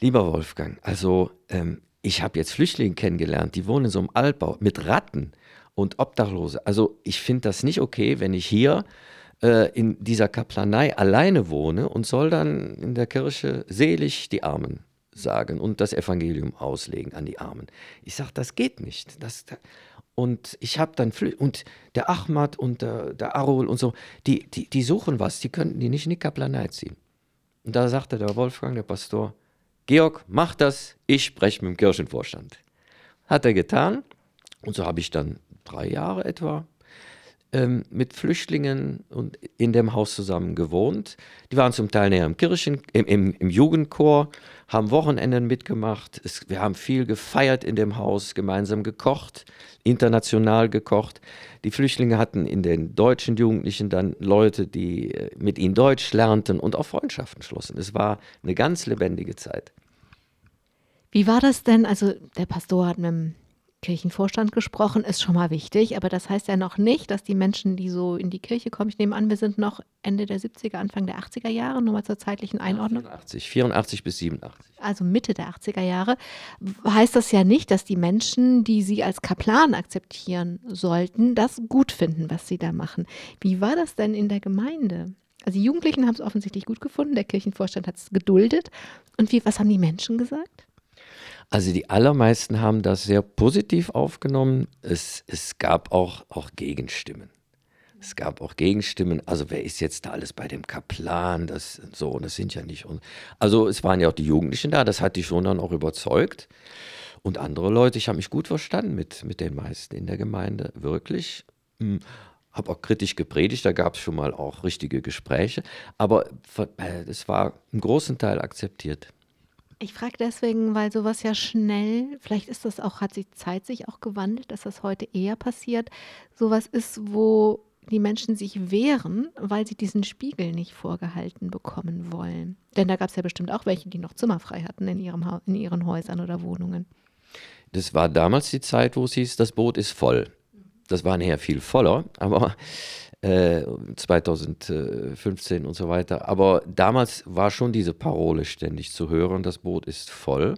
lieber Wolfgang, also ähm, ich habe jetzt Flüchtlinge kennengelernt, die wohnen in so einem Altbau mit Ratten und Obdachlose. Also ich finde das nicht okay, wenn ich hier äh, in dieser Kaplanei alleine wohne und soll dann in der Kirche selig die Armen sagen und das Evangelium auslegen an die Armen. Ich sage, das geht nicht. Das, und ich habe dann, Flü und der Ahmad und der, der Arul und so, die, die, die suchen was, die könnten die nicht in die Kaplanei ziehen. Und da sagte der Wolfgang, der Pastor, Georg, mach das, ich spreche mit dem Kirchenvorstand. Hat er getan und so habe ich dann drei Jahre etwa, ähm, mit Flüchtlingen und in dem Haus zusammen gewohnt. Die waren zum Teil näher im Kirchen, im, im, im Jugendchor, haben Wochenenden mitgemacht. Es, wir haben viel gefeiert in dem Haus, gemeinsam gekocht, international gekocht. Die Flüchtlinge hatten in den deutschen Jugendlichen dann Leute, die äh, mit ihnen Deutsch lernten und auch Freundschaften schlossen. Es war eine ganz lebendige Zeit. Wie war das denn? Also der Pastor hat mit dem Kirchenvorstand gesprochen, ist schon mal wichtig, aber das heißt ja noch nicht, dass die Menschen, die so in die Kirche kommen, ich nehme an, wir sind noch Ende der 70er, Anfang der 80er Jahre, nur mal zur zeitlichen Einordnung. 84, 84 bis 87. Also Mitte der 80er Jahre, heißt das ja nicht, dass die Menschen, die sie als Kaplan akzeptieren sollten, das gut finden, was sie da machen. Wie war das denn in der Gemeinde? Also die Jugendlichen haben es offensichtlich gut gefunden, der Kirchenvorstand hat es geduldet. Und wie, was haben die Menschen gesagt? Also die allermeisten haben das sehr positiv aufgenommen. Es, es gab auch, auch Gegenstimmen. Es gab auch Gegenstimmen. Also wer ist jetzt da alles bei dem Kaplan? Das so, das sind ja nicht. Und, also es waren ja auch die Jugendlichen da. Das hat die schon dann auch überzeugt. Und andere Leute, ich habe mich gut verstanden mit, mit den meisten in der Gemeinde, wirklich. Hm, habe auch kritisch gepredigt, da gab es schon mal auch richtige Gespräche. Aber äh, es war im großen Teil akzeptiert. Ich frage deswegen, weil sowas ja schnell, vielleicht ist das auch, hat die Zeit sich auch gewandelt, dass das heute eher passiert, sowas ist, wo die Menschen sich wehren, weil sie diesen Spiegel nicht vorgehalten bekommen wollen. Denn da gab es ja bestimmt auch welche, die noch Zimmer frei hatten in, ihrem in ihren Häusern oder Wohnungen. Das war damals die Zeit, wo es hieß, das Boot ist voll. Das war nachher viel voller, aber 2015 äh, und so weiter. Aber damals war schon diese Parole ständig zu hören, das Boot ist voll.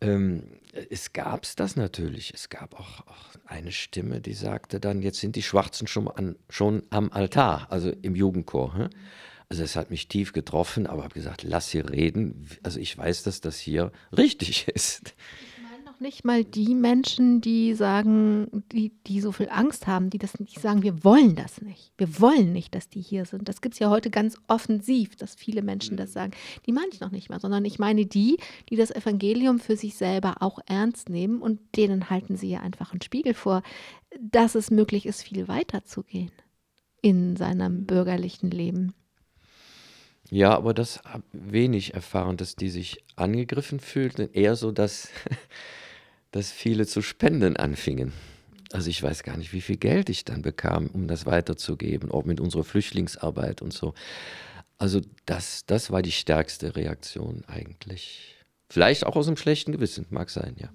Ähm, es gab das natürlich. Es gab auch, auch, eine Stimme, die sagte dann, jetzt sind die Schwarzen schon, an, schon am Altar, also im Jugendchor. Hm? Also es hat mich tief getroffen, aber habe gesagt, lass sie reden. Also ich weiß, dass das hier richtig ist noch nicht mal die Menschen, die sagen, die, die so viel Angst haben, die das nicht sagen, wir wollen das nicht. Wir wollen nicht, dass die hier sind. Das gibt es ja heute ganz offensiv, dass viele Menschen das mhm. sagen. Die meine ich noch nicht mal, sondern ich meine die, die das Evangelium für sich selber auch ernst nehmen und denen halten sie ja einfach einen Spiegel vor, dass es möglich ist, viel weiter zu gehen in seinem bürgerlichen Leben. Ja, aber das habe wenig erfahren, dass die sich angegriffen fühlten. Eher so, dass dass viele zu spenden anfingen. Also ich weiß gar nicht, wie viel Geld ich dann bekam, um das weiterzugeben, auch mit unserer Flüchtlingsarbeit und so. Also das, das war die stärkste Reaktion eigentlich. Vielleicht auch aus einem schlechten Gewissen, mag sein, ja.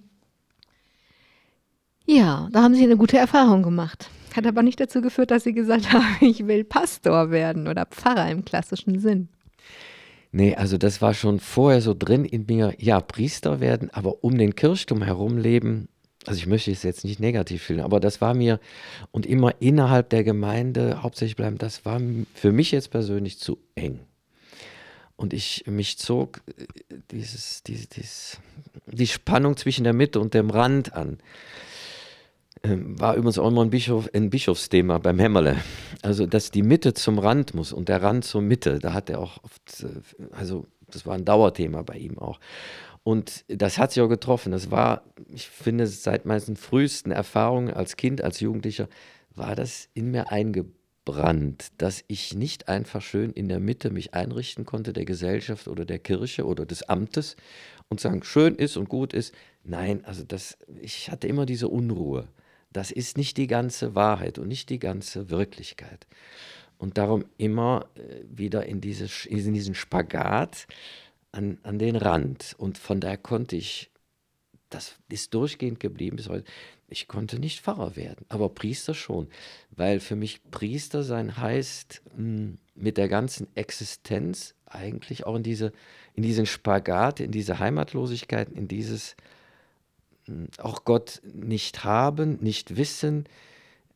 Ja, da haben Sie eine gute Erfahrung gemacht. Hat aber nicht dazu geführt, dass Sie gesagt haben, ich will Pastor werden oder Pfarrer im klassischen Sinn. Nee, also das war schon vorher so drin in mir, ja, Priester werden, aber um den Kirchturm herum leben, also ich möchte es jetzt nicht negativ fühlen, aber das war mir und immer innerhalb der Gemeinde hauptsächlich bleiben, das war für mich jetzt persönlich zu eng. Und ich mich zog äh, dieses, dieses, dieses, die Spannung zwischen der Mitte und dem Rand an. Ähm, war übrigens auch immer ein, Bischof, ein Bischofsthema beim Hämmerle. Also, dass die Mitte zum Rand muss und der Rand zur Mitte. Da hat er auch oft, äh, also, das war ein Dauerthema bei ihm auch. Und das hat sich auch getroffen. Das war, ich finde, seit meinen frühesten Erfahrungen als Kind, als Jugendlicher, war das in mir eingebrannt, dass ich nicht einfach schön in der Mitte mich einrichten konnte, der Gesellschaft oder der Kirche oder des Amtes und sagen, schön ist und gut ist. Nein, also das, ich hatte immer diese Unruhe das ist nicht die ganze Wahrheit und nicht die ganze Wirklichkeit. Und darum immer äh, wieder in, diese, in diesen Spagat an, an den Rand. Und von daher konnte ich, das ist durchgehend geblieben bis heute, ich konnte nicht Pfarrer werden, aber Priester schon. Weil für mich Priester sein heißt, hm, mit der ganzen Existenz eigentlich auch in, diese, in diesen Spagat, in diese Heimatlosigkeit, in dieses auch Gott nicht haben, nicht wissen,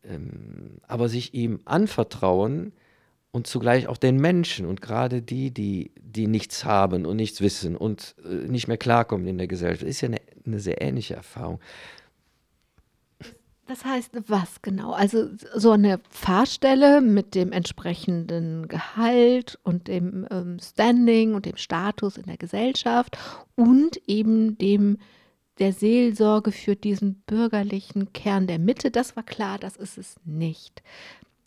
ähm, aber sich ihm anvertrauen und zugleich auch den Menschen und gerade die, die, die nichts haben und nichts wissen und äh, nicht mehr klarkommen in der Gesellschaft, ist ja eine, eine sehr ähnliche Erfahrung. Das heißt, was genau? Also so eine Fahrstelle mit dem entsprechenden Gehalt und dem ähm, Standing und dem Status in der Gesellschaft und eben dem der Seelsorge für diesen bürgerlichen Kern der Mitte. Das war klar, das ist es nicht.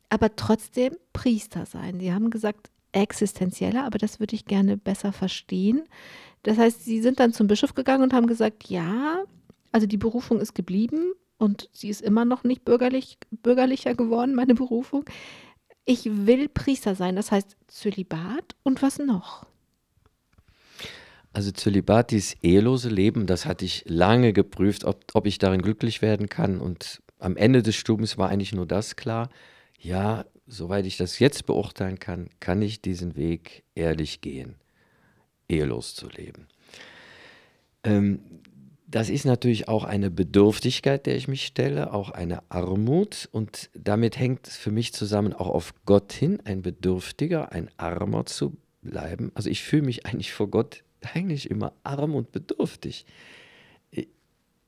Aber trotzdem Priester sein. Sie haben gesagt, existenzieller, aber das würde ich gerne besser verstehen. Das heißt, Sie sind dann zum Bischof gegangen und haben gesagt, ja, also die Berufung ist geblieben und sie ist immer noch nicht bürgerlich, bürgerlicher geworden, meine Berufung. Ich will Priester sein, das heißt Zölibat und was noch? Also Zölibat, dieses ehelose Leben, das hatte ich lange geprüft, ob, ob ich darin glücklich werden kann. Und am Ende des Studiums war eigentlich nur das klar, ja, soweit ich das jetzt beurteilen kann, kann ich diesen Weg ehrlich gehen, ehelos zu leben. Ähm, das ist natürlich auch eine Bedürftigkeit, der ich mich stelle, auch eine Armut. Und damit hängt es für mich zusammen, auch auf Gott hin, ein Bedürftiger, ein Armer zu bleiben. Also ich fühle mich eigentlich vor Gott eigentlich immer arm und bedürftig.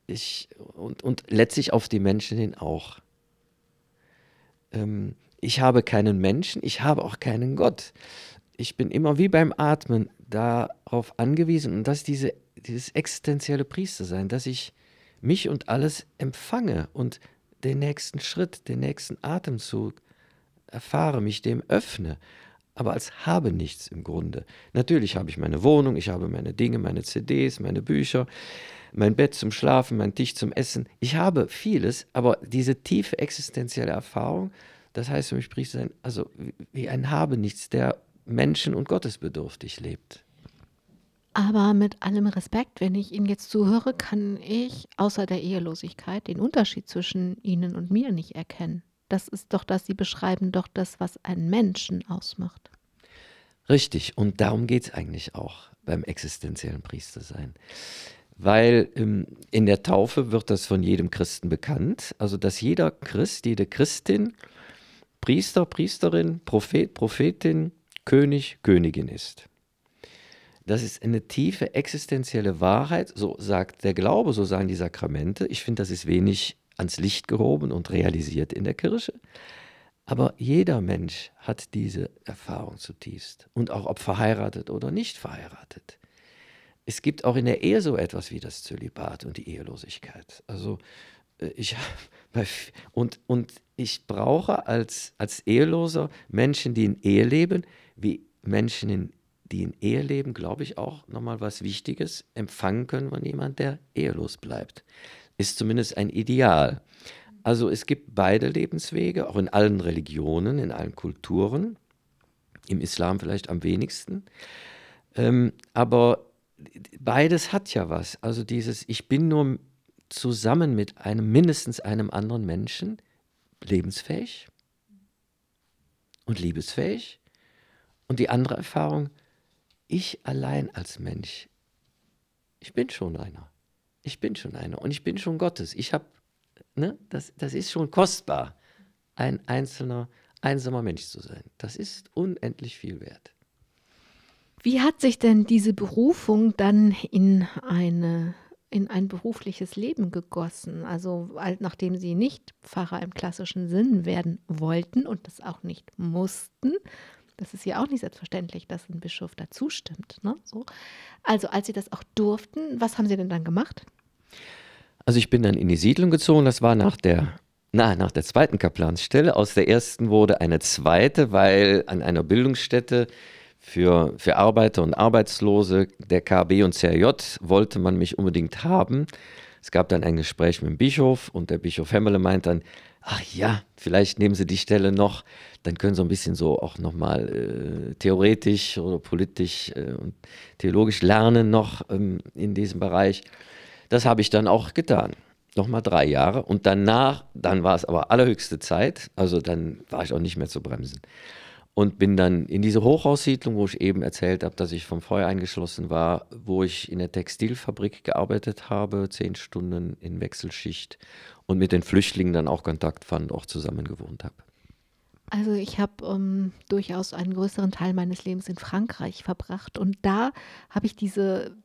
Ich, und, und letztlich auf die Menschen hin auch. Ähm, ich habe keinen Menschen, ich habe auch keinen Gott. Ich bin immer wie beim Atmen darauf angewiesen und dass diese, dieses existenzielle Priestersein, dass ich mich und alles empfange und den nächsten Schritt, den nächsten Atemzug erfahre, mich dem öffne, aber als habe nichts im Grunde. Natürlich habe ich meine Wohnung, ich habe meine Dinge, meine CDs, meine Bücher, mein Bett zum Schlafen, mein Tisch zum Essen. Ich habe vieles, aber diese tiefe existenzielle Erfahrung, das heißt für mich Priester sein, also wie ein Habe nichts, der Menschen- und Gottesbedürftig lebt. Aber mit allem Respekt, wenn ich Ihnen jetzt zuhöre, kann ich außer der Ehelosigkeit den Unterschied zwischen Ihnen und mir nicht erkennen. Das ist doch das, Sie beschreiben doch das, was einen Menschen ausmacht. Richtig, und darum geht es eigentlich auch beim existenziellen Priestersein. Weil ähm, in der Taufe wird das von jedem Christen bekannt, also dass jeder Christ, jede Christin Priester, Priesterin, Prophet, Prophetin, König, Königin ist. Das ist eine tiefe existenzielle Wahrheit, so sagt der Glaube, so sagen die Sakramente. Ich finde, das ist wenig ans Licht gehoben und realisiert in der Kirche. Aber jeder Mensch hat diese Erfahrung zutiefst. Und auch ob verheiratet oder nicht verheiratet. Es gibt auch in der Ehe so etwas wie das Zölibat und die Ehelosigkeit. Also äh, ich und, und ich brauche als, als Eheloser Menschen, die in Ehe leben, wie Menschen, in, die in Ehe leben, glaube ich, auch nochmal was Wichtiges empfangen können von jemand, der ehelos bleibt. Ist zumindest ein Ideal. Also es gibt beide Lebenswege, auch in allen Religionen, in allen Kulturen, im Islam vielleicht am wenigsten. Ähm, aber beides hat ja was. Also dieses, ich bin nur zusammen mit einem, mindestens einem anderen Menschen lebensfähig und liebesfähig. Und die andere Erfahrung, ich allein als Mensch, ich bin schon einer. Ich bin schon einer und ich bin schon Gottes. Ich habe, ne, das, das ist schon kostbar, ein einzelner, einsamer Mensch zu sein. Das ist unendlich viel wert. Wie hat sich denn diese Berufung dann in eine in ein berufliches Leben gegossen. Also nachdem sie nicht Pfarrer im klassischen Sinn werden wollten und das auch nicht mussten. Das ist ja auch nicht selbstverständlich, dass ein Bischof dazu stimmt. Ne? So. Also als sie das auch durften, was haben sie denn dann gemacht? Also ich bin dann in die Siedlung gezogen, das war nach der na, nach der zweiten Kaplansstelle. Aus der ersten wurde eine zweite, weil an einer Bildungsstätte für, für Arbeiter und Arbeitslose der KB und CRJ wollte man mich unbedingt haben. Es gab dann ein Gespräch mit dem Bischof und der Bischof Hemmele meint dann, ach ja, vielleicht nehmen Sie die Stelle noch, dann können Sie ein bisschen so auch nochmal äh, theoretisch oder politisch äh, und theologisch lernen noch ähm, in diesem Bereich. Das habe ich dann auch getan. Nochmal drei Jahre und danach, dann war es aber allerhöchste Zeit, also dann war ich auch nicht mehr zu bremsen und bin dann in diese Hochhaussiedlung, wo ich eben erzählt habe, dass ich vom Feuer eingeschlossen war, wo ich in der Textilfabrik gearbeitet habe, zehn Stunden in Wechselschicht und mit den Flüchtlingen dann auch Kontakt fand, auch zusammen gewohnt habe. Also ich habe ähm, durchaus einen größeren Teil meines Lebens in Frankreich verbracht und da habe ich diese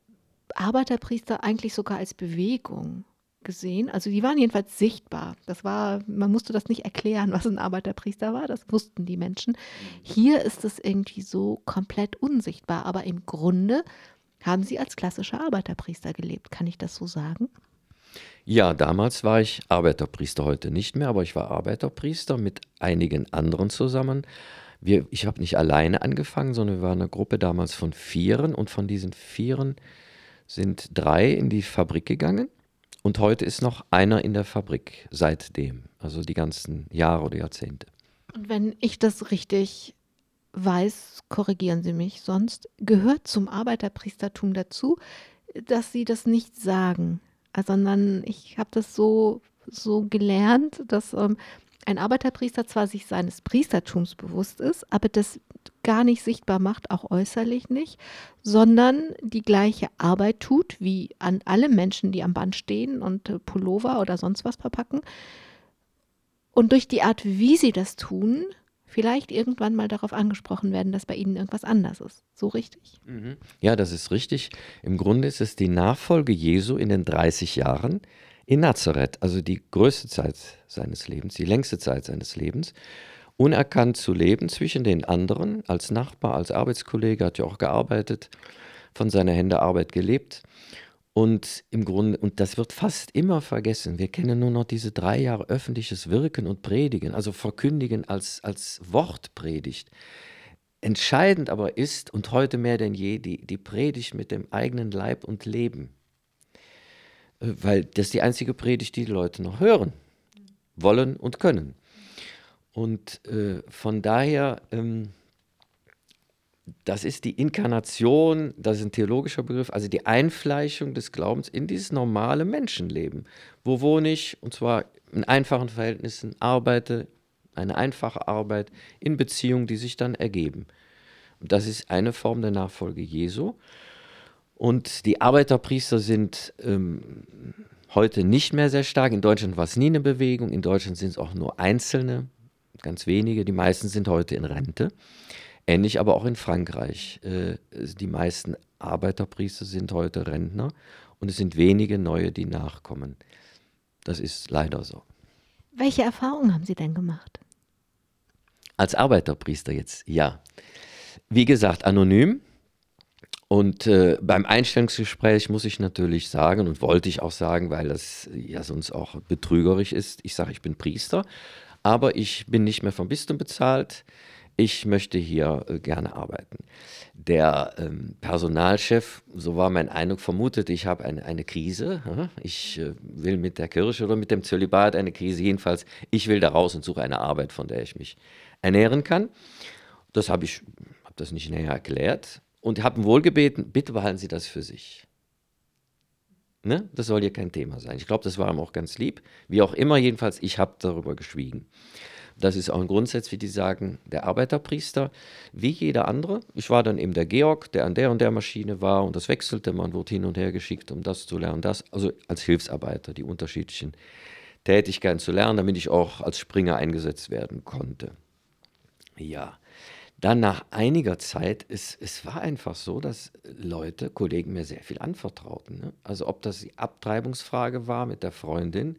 Arbeiterpriester eigentlich sogar als Bewegung gesehen. Also die waren jedenfalls sichtbar. Das war, man musste das nicht erklären, was ein Arbeiterpriester war, das wussten die Menschen. Hier ist es irgendwie so komplett unsichtbar, aber im Grunde haben Sie als klassischer Arbeiterpriester gelebt. Kann ich das so sagen? Ja, damals war ich Arbeiterpriester, heute nicht mehr, aber ich war Arbeiterpriester mit einigen anderen zusammen. Wir, ich habe nicht alleine angefangen, sondern wir waren eine Gruppe damals von Vieren und von diesen Vieren sind drei in die Fabrik gegangen und heute ist noch einer in der Fabrik seitdem, also die ganzen Jahre oder Jahrzehnte. Und wenn ich das richtig weiß, korrigieren Sie mich sonst, gehört zum Arbeiterpriestertum dazu, dass Sie das nicht sagen, sondern ich habe das so, so gelernt, dass ähm, ein Arbeiterpriester zwar sich seines Priestertums bewusst ist, aber das gar nicht sichtbar macht, auch äußerlich nicht, sondern die gleiche Arbeit tut wie an alle Menschen, die am Band stehen und äh, Pullover oder sonst was verpacken. Und durch die Art, wie sie das tun, vielleicht irgendwann mal darauf angesprochen werden, dass bei ihnen irgendwas anders ist. So richtig? Mhm. Ja, das ist richtig. Im Grunde ist es die Nachfolge Jesu in den 30 Jahren in Nazareth, also die größte Zeit seines Lebens, die längste Zeit seines Lebens, unerkannt zu leben zwischen den anderen, als Nachbar, als Arbeitskollege, hat ja auch gearbeitet, von seiner Hände Arbeit gelebt und im Grunde, und das wird fast immer vergessen, wir kennen nur noch diese drei Jahre öffentliches Wirken und Predigen, also Verkündigen als, als Wortpredigt. Entscheidend aber ist, und heute mehr denn je, die, die Predigt mit dem eigenen Leib und Leben. Äh, weil das ist die einzige Predigt, die die Leute noch hören, wollen und können. Und äh, von daher ähm, das ist die Inkarnation, das ist ein theologischer Begriff, also die Einfleischung des Glaubens in dieses normale Menschenleben. Wo wohne ich? Und zwar in einfachen Verhältnissen, arbeite eine einfache Arbeit in Beziehungen, die sich dann ergeben. Und das ist eine Form der Nachfolge Jesu. Und die Arbeiterpriester sind ähm, heute nicht mehr sehr stark. In Deutschland war es nie eine Bewegung. In Deutschland sind es auch nur Einzelne, ganz wenige. Die meisten sind heute in Rente. Ähnlich aber auch in Frankreich. Äh, die meisten Arbeiterpriester sind heute Rentner und es sind wenige neue, die nachkommen. Das ist leider so. Welche Erfahrungen haben Sie denn gemacht? Als Arbeiterpriester jetzt, ja. Wie gesagt, anonym. Und äh, beim Einstellungsgespräch muss ich natürlich sagen und wollte ich auch sagen, weil das ja sonst auch betrügerisch ist, ich sage, ich bin Priester, aber ich bin nicht mehr vom Bistum bezahlt ich möchte hier äh, gerne arbeiten. Der ähm, Personalchef, so war mein Eindruck, vermutet, ich habe eine, eine Krise. Ich äh, will mit der Kirche oder mit dem Zölibat eine Krise. Jedenfalls, ich will da raus und suche eine Arbeit, von der ich mich ernähren kann. Das habe ich, habe das nicht näher erklärt und habe wohl gebeten, bitte behalten Sie das für sich. Ne? Das soll hier kein Thema sein. Ich glaube, das war ihm auch ganz lieb. Wie auch immer, jedenfalls, ich habe darüber geschwiegen. Das ist auch ein Grundsatz, wie die sagen, der Arbeiterpriester, wie jeder andere. Ich war dann eben der Georg, der an der und der Maschine war und das wechselte. Man wurde hin und her geschickt, um das zu lernen, das. Also als Hilfsarbeiter, die unterschiedlichen Tätigkeiten zu lernen, damit ich auch als Springer eingesetzt werden konnte. Ja, dann nach einiger Zeit, es, es war einfach so, dass Leute, Kollegen mir sehr viel anvertrauten. Ne? Also ob das die Abtreibungsfrage war mit der Freundin,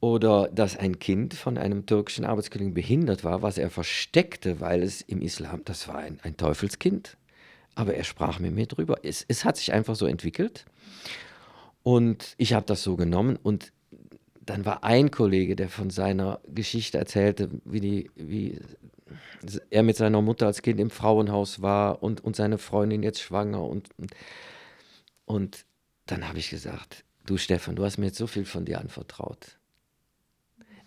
oder dass ein Kind von einem türkischen Arbeitskollegen behindert war, was er versteckte, weil es im Islam, das war ein, ein Teufelskind. Aber er sprach mit mir drüber. Es, es hat sich einfach so entwickelt. Und ich habe das so genommen. Und dann war ein Kollege, der von seiner Geschichte erzählte, wie, die, wie er mit seiner Mutter als Kind im Frauenhaus war und, und seine Freundin jetzt schwanger. Und, und, und dann habe ich gesagt, du Stefan, du hast mir jetzt so viel von dir anvertraut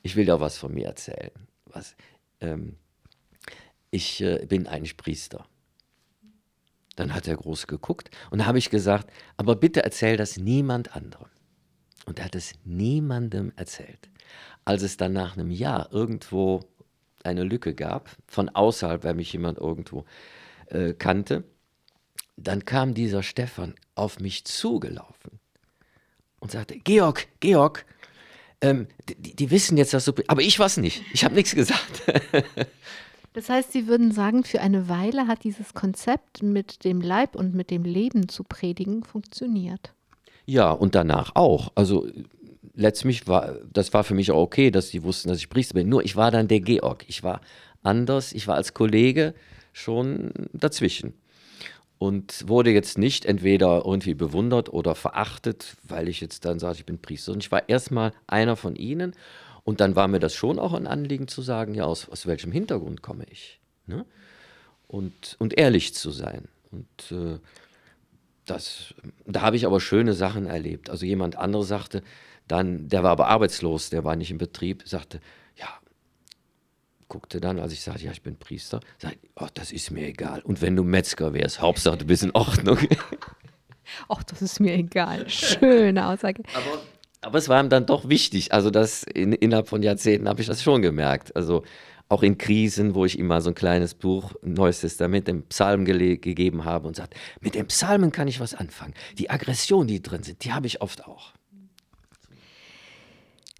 ich will da was von mir erzählen. Was, ähm, ich äh, bin eigentlich Priester. Dann hat er groß geguckt und habe ich gesagt, aber bitte erzähl das niemand anderem. Und er hat es niemandem erzählt. Als es dann nach einem Jahr irgendwo eine Lücke gab, von außerhalb, weil mich jemand irgendwo äh, kannte, dann kam dieser Stefan auf mich zugelaufen und sagte, Georg, Georg, ähm, die, die, wissen jetzt, dass du, aber ich weiß nicht. Ich habe nichts gesagt. das heißt, Sie würden sagen, für eine Weile hat dieses Konzept mit dem Leib und mit dem Leben zu predigen funktioniert. Ja, und danach auch. Also letztlich war, das war für mich auch okay, dass sie wussten, dass ich Priester bin. Nur ich war dann der Georg. Ich war anders. Ich war als Kollege schon dazwischen. und wurde jetzt nicht entweder irgendwie bewundert oder verachtet, weil ich jetzt dann sage, ich bin Priester. Und ich war erstmal einer von ihnen. Und dann war mir das schon auch ein Anliegen zu sagen, ja, aus, aus welchem Hintergrund komme ich? Ne? Und, und ehrlich zu sein. Und äh, das, da habe ich aber schöne Sachen erlebt. Also jemand anderes sagte, dann, der war aber arbeitslos, der war nicht im Betrieb, sagte, ja, guckte dann, als ich sagte, ja, ich bin Priester, sagte, oh, das ist mir egal. Und wenn du Metzger wärst, Hauptsache du bist in Ordnung. Ach, das ist mir egal. Schöne Aussage. Aber, aber es war ihm dann doch wichtig. Also das in, innerhalb von Jahrzehnten habe ich das schon gemerkt. Also auch in Krisen, wo ich ihm mal so ein kleines Buch, Neues Testament, den Psalm gegeben habe und sagt, mit den Psalmen kann ich was anfangen. Die Aggression, die drin sind, die habe ich oft auch.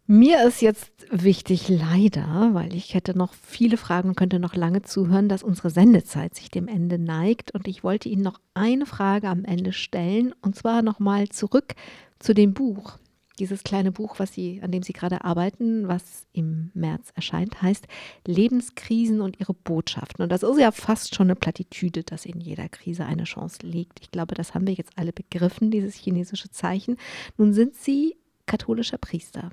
Mir ist jetzt wichtig, leider, weil ich hätte noch viele Fragen und könnte noch lange zuhören, dass unsere Sendezeit sich dem Ende neigt. Und ich wollte Ihnen noch eine Frage am Ende stellen, und zwar nochmal zurück zu dem Buch. Dieses kleine Buch, was Sie, an dem Sie gerade arbeiten, was im März erscheint, heißt Lebenskrisen und ihre Botschaften. Und das ist ja fast schon eine Plattitüde, dass in jeder Krise eine Chance liegt. Ich glaube, das haben wir jetzt alle begriffen, dieses chinesische Zeichen. Nun sind Sie katholischer Priester.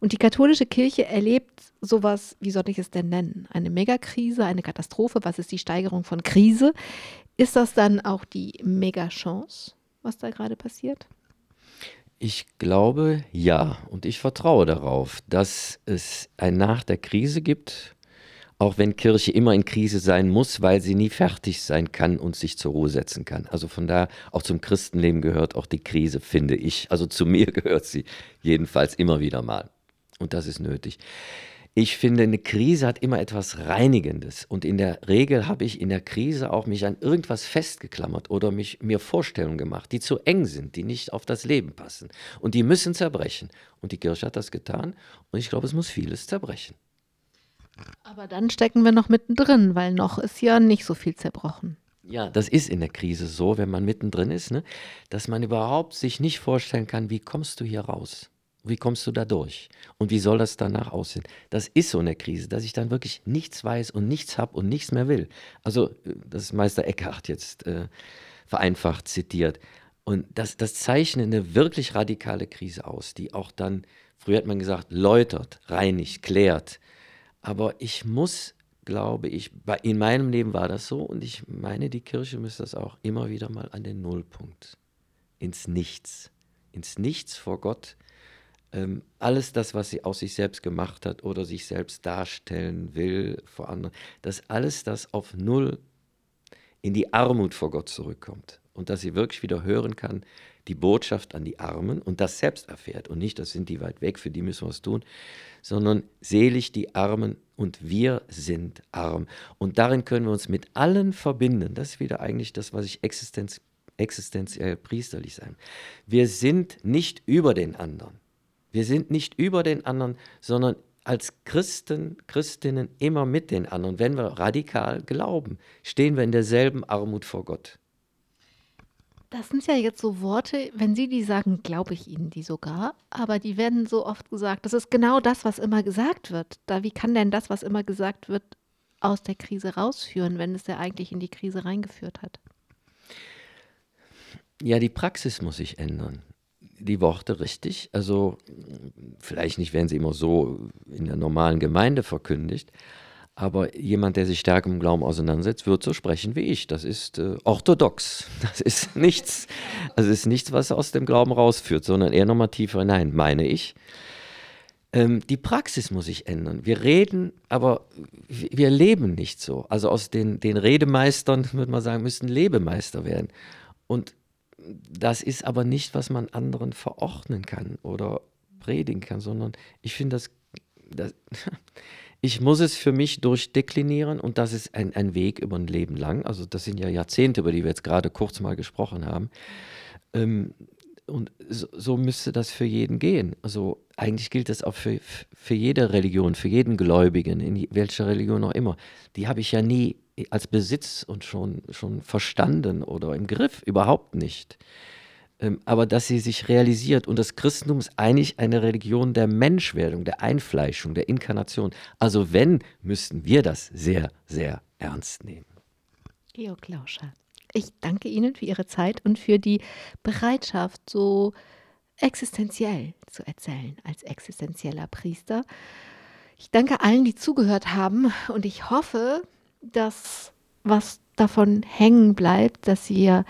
Und die katholische Kirche erlebt sowas, wie soll ich es denn nennen? Eine Megakrise, eine Katastrophe. Was ist die Steigerung von Krise? Ist das dann auch die Megachance, was da gerade passiert? Ich glaube ja und ich vertraue darauf, dass es ein Nach der Krise gibt auch wenn Kirche immer in Krise sein muss, weil sie nie fertig sein kann und sich zur Ruhe setzen kann. Also von daher, auch zum Christenleben gehört auch die Krise, finde ich. Also zu mir gehört sie jedenfalls immer wieder mal. Und das ist nötig. Ich finde, eine Krise hat immer etwas Reinigendes. Und in der Regel habe ich in der Krise auch mich an irgendwas festgeklammert oder mich, mir Vorstellungen gemacht, die zu eng sind, die nicht auf das Leben passen. Und die müssen zerbrechen. Und die Kirche hat das getan. Und ich glaube, es muss vieles zerbrechen. Aber dann stecken wir noch mittendrin, weil noch ist ja nicht so viel zerbrochen. Ja, das ist in der Krise so, wenn man mittendrin ist, ne? dass man überhaupt sich nicht vorstellen kann, wie kommst du hier raus? Wie kommst du da durch? Und wie soll das danach aussehen? Das ist so eine Krise, dass ich dann wirklich nichts weiß und nichts habe und nichts mehr will. Also, äh, das ist Meister Eckhart jetzt äh, vereinfacht zitiert. Und das, das zeichnet eine wirklich radikale Krise aus, die auch dann, früher hat man gesagt, läutert, reinigt, klärt, aber ich muss, glaube ich, in meinem Leben war das so und ich meine, die Kirche müsste das auch immer wieder mal an den Nullpunkt, ins Nichts, ins Nichts vor Gott. Ähm, alles das, was sie aus sich selbst gemacht hat oder sich selbst darstellen will vor anderen, dass alles das auf Null in die Armut vor Gott zurückkommt und dass sie wirklich wieder hören kann, die Botschaft an die Armen und das selbst erfährt und nicht, das sind die weit weg, für die müssen wir was tun, sondern selig die Armen und wir sind arm. Und darin können wir uns mit allen verbinden. Das ist wieder eigentlich das, was ich existenz, existenziell priesterlich sein. Wir sind nicht über den anderen. Wir sind nicht über den anderen, sondern als Christen, Christinnen immer mit den anderen. Wenn wir radikal glauben, stehen wir in derselben Armut vor Gott. Das sind ja jetzt so Worte, wenn Sie die sagen, glaube ich Ihnen die sogar, aber die werden so oft gesagt. Das ist genau das, was immer gesagt wird. Da, wie kann denn das, was immer gesagt wird, aus der Krise rausführen, wenn es ja eigentlich in die Krise reingeführt hat? Ja, die Praxis muss sich ändern. Die Worte richtig. Also vielleicht nicht, werden sie immer so in der normalen Gemeinde verkündigt, aber jemand, der sich stärker im Glauben auseinandersetzt, wird so sprechen wie ich. Das ist äh, orthodox. Das ist nichts, also ist nichts, was aus dem Glauben rausführt, sondern eher nochmal tiefer hinein, meine ich. Ähm, die Praxis muss sich ändern. Wir reden, aber wir leben nicht so. Also aus den, den Redemeistern, würde man sagen, müssen Lebemeister werden. Und das ist aber nicht, was man anderen verordnen kann oder predigen kann, sondern ich finde das, das Ich muss es für mich durchdeklinieren und das ist ein, ein Weg über ein Leben lang. Also das sind ja Jahrzehnte, über die wir jetzt gerade kurz mal gesprochen haben. Ähm, und so, so, müsste das für jeden gehen. Also eigentlich gilt das auch für, für jede Religion, für jeden Gläubigen, in welcher Religion auch immer. Die habe ich ja nie als Besitz und schon, schon verstanden oder im Griff, überhaupt nicht. Ähm, aber dass sie sich realisiert. Und das Christentum ist eigentlich eine Religion der Menschwerdung, der Einfleischung, der Inkarnation. Also wenn, müssten wir das sehr, sehr ernst nehmen. Georg Lauscher, Ich danke Ihnen für Ihre Zeit und für die Bereitschaft, so existenziell zu erzählen als existenzieller Priester. Ich danke allen, die zugehört haben und ich hoffe, dass was davon hängen bleibt, dass ihr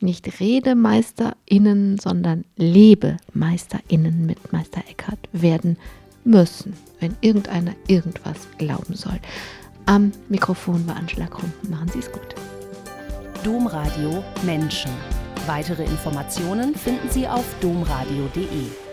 nicht RedemeisterInnen, sondern LebemeisterInnen mit Meister Eckhart werden müssen, wenn irgendeiner irgendwas glauben soll. Am Mikrofon war Angela Krumpen. Machen Sie es gut. Domradio Menschen. Weitere Informationen finden Sie auf domradio.de.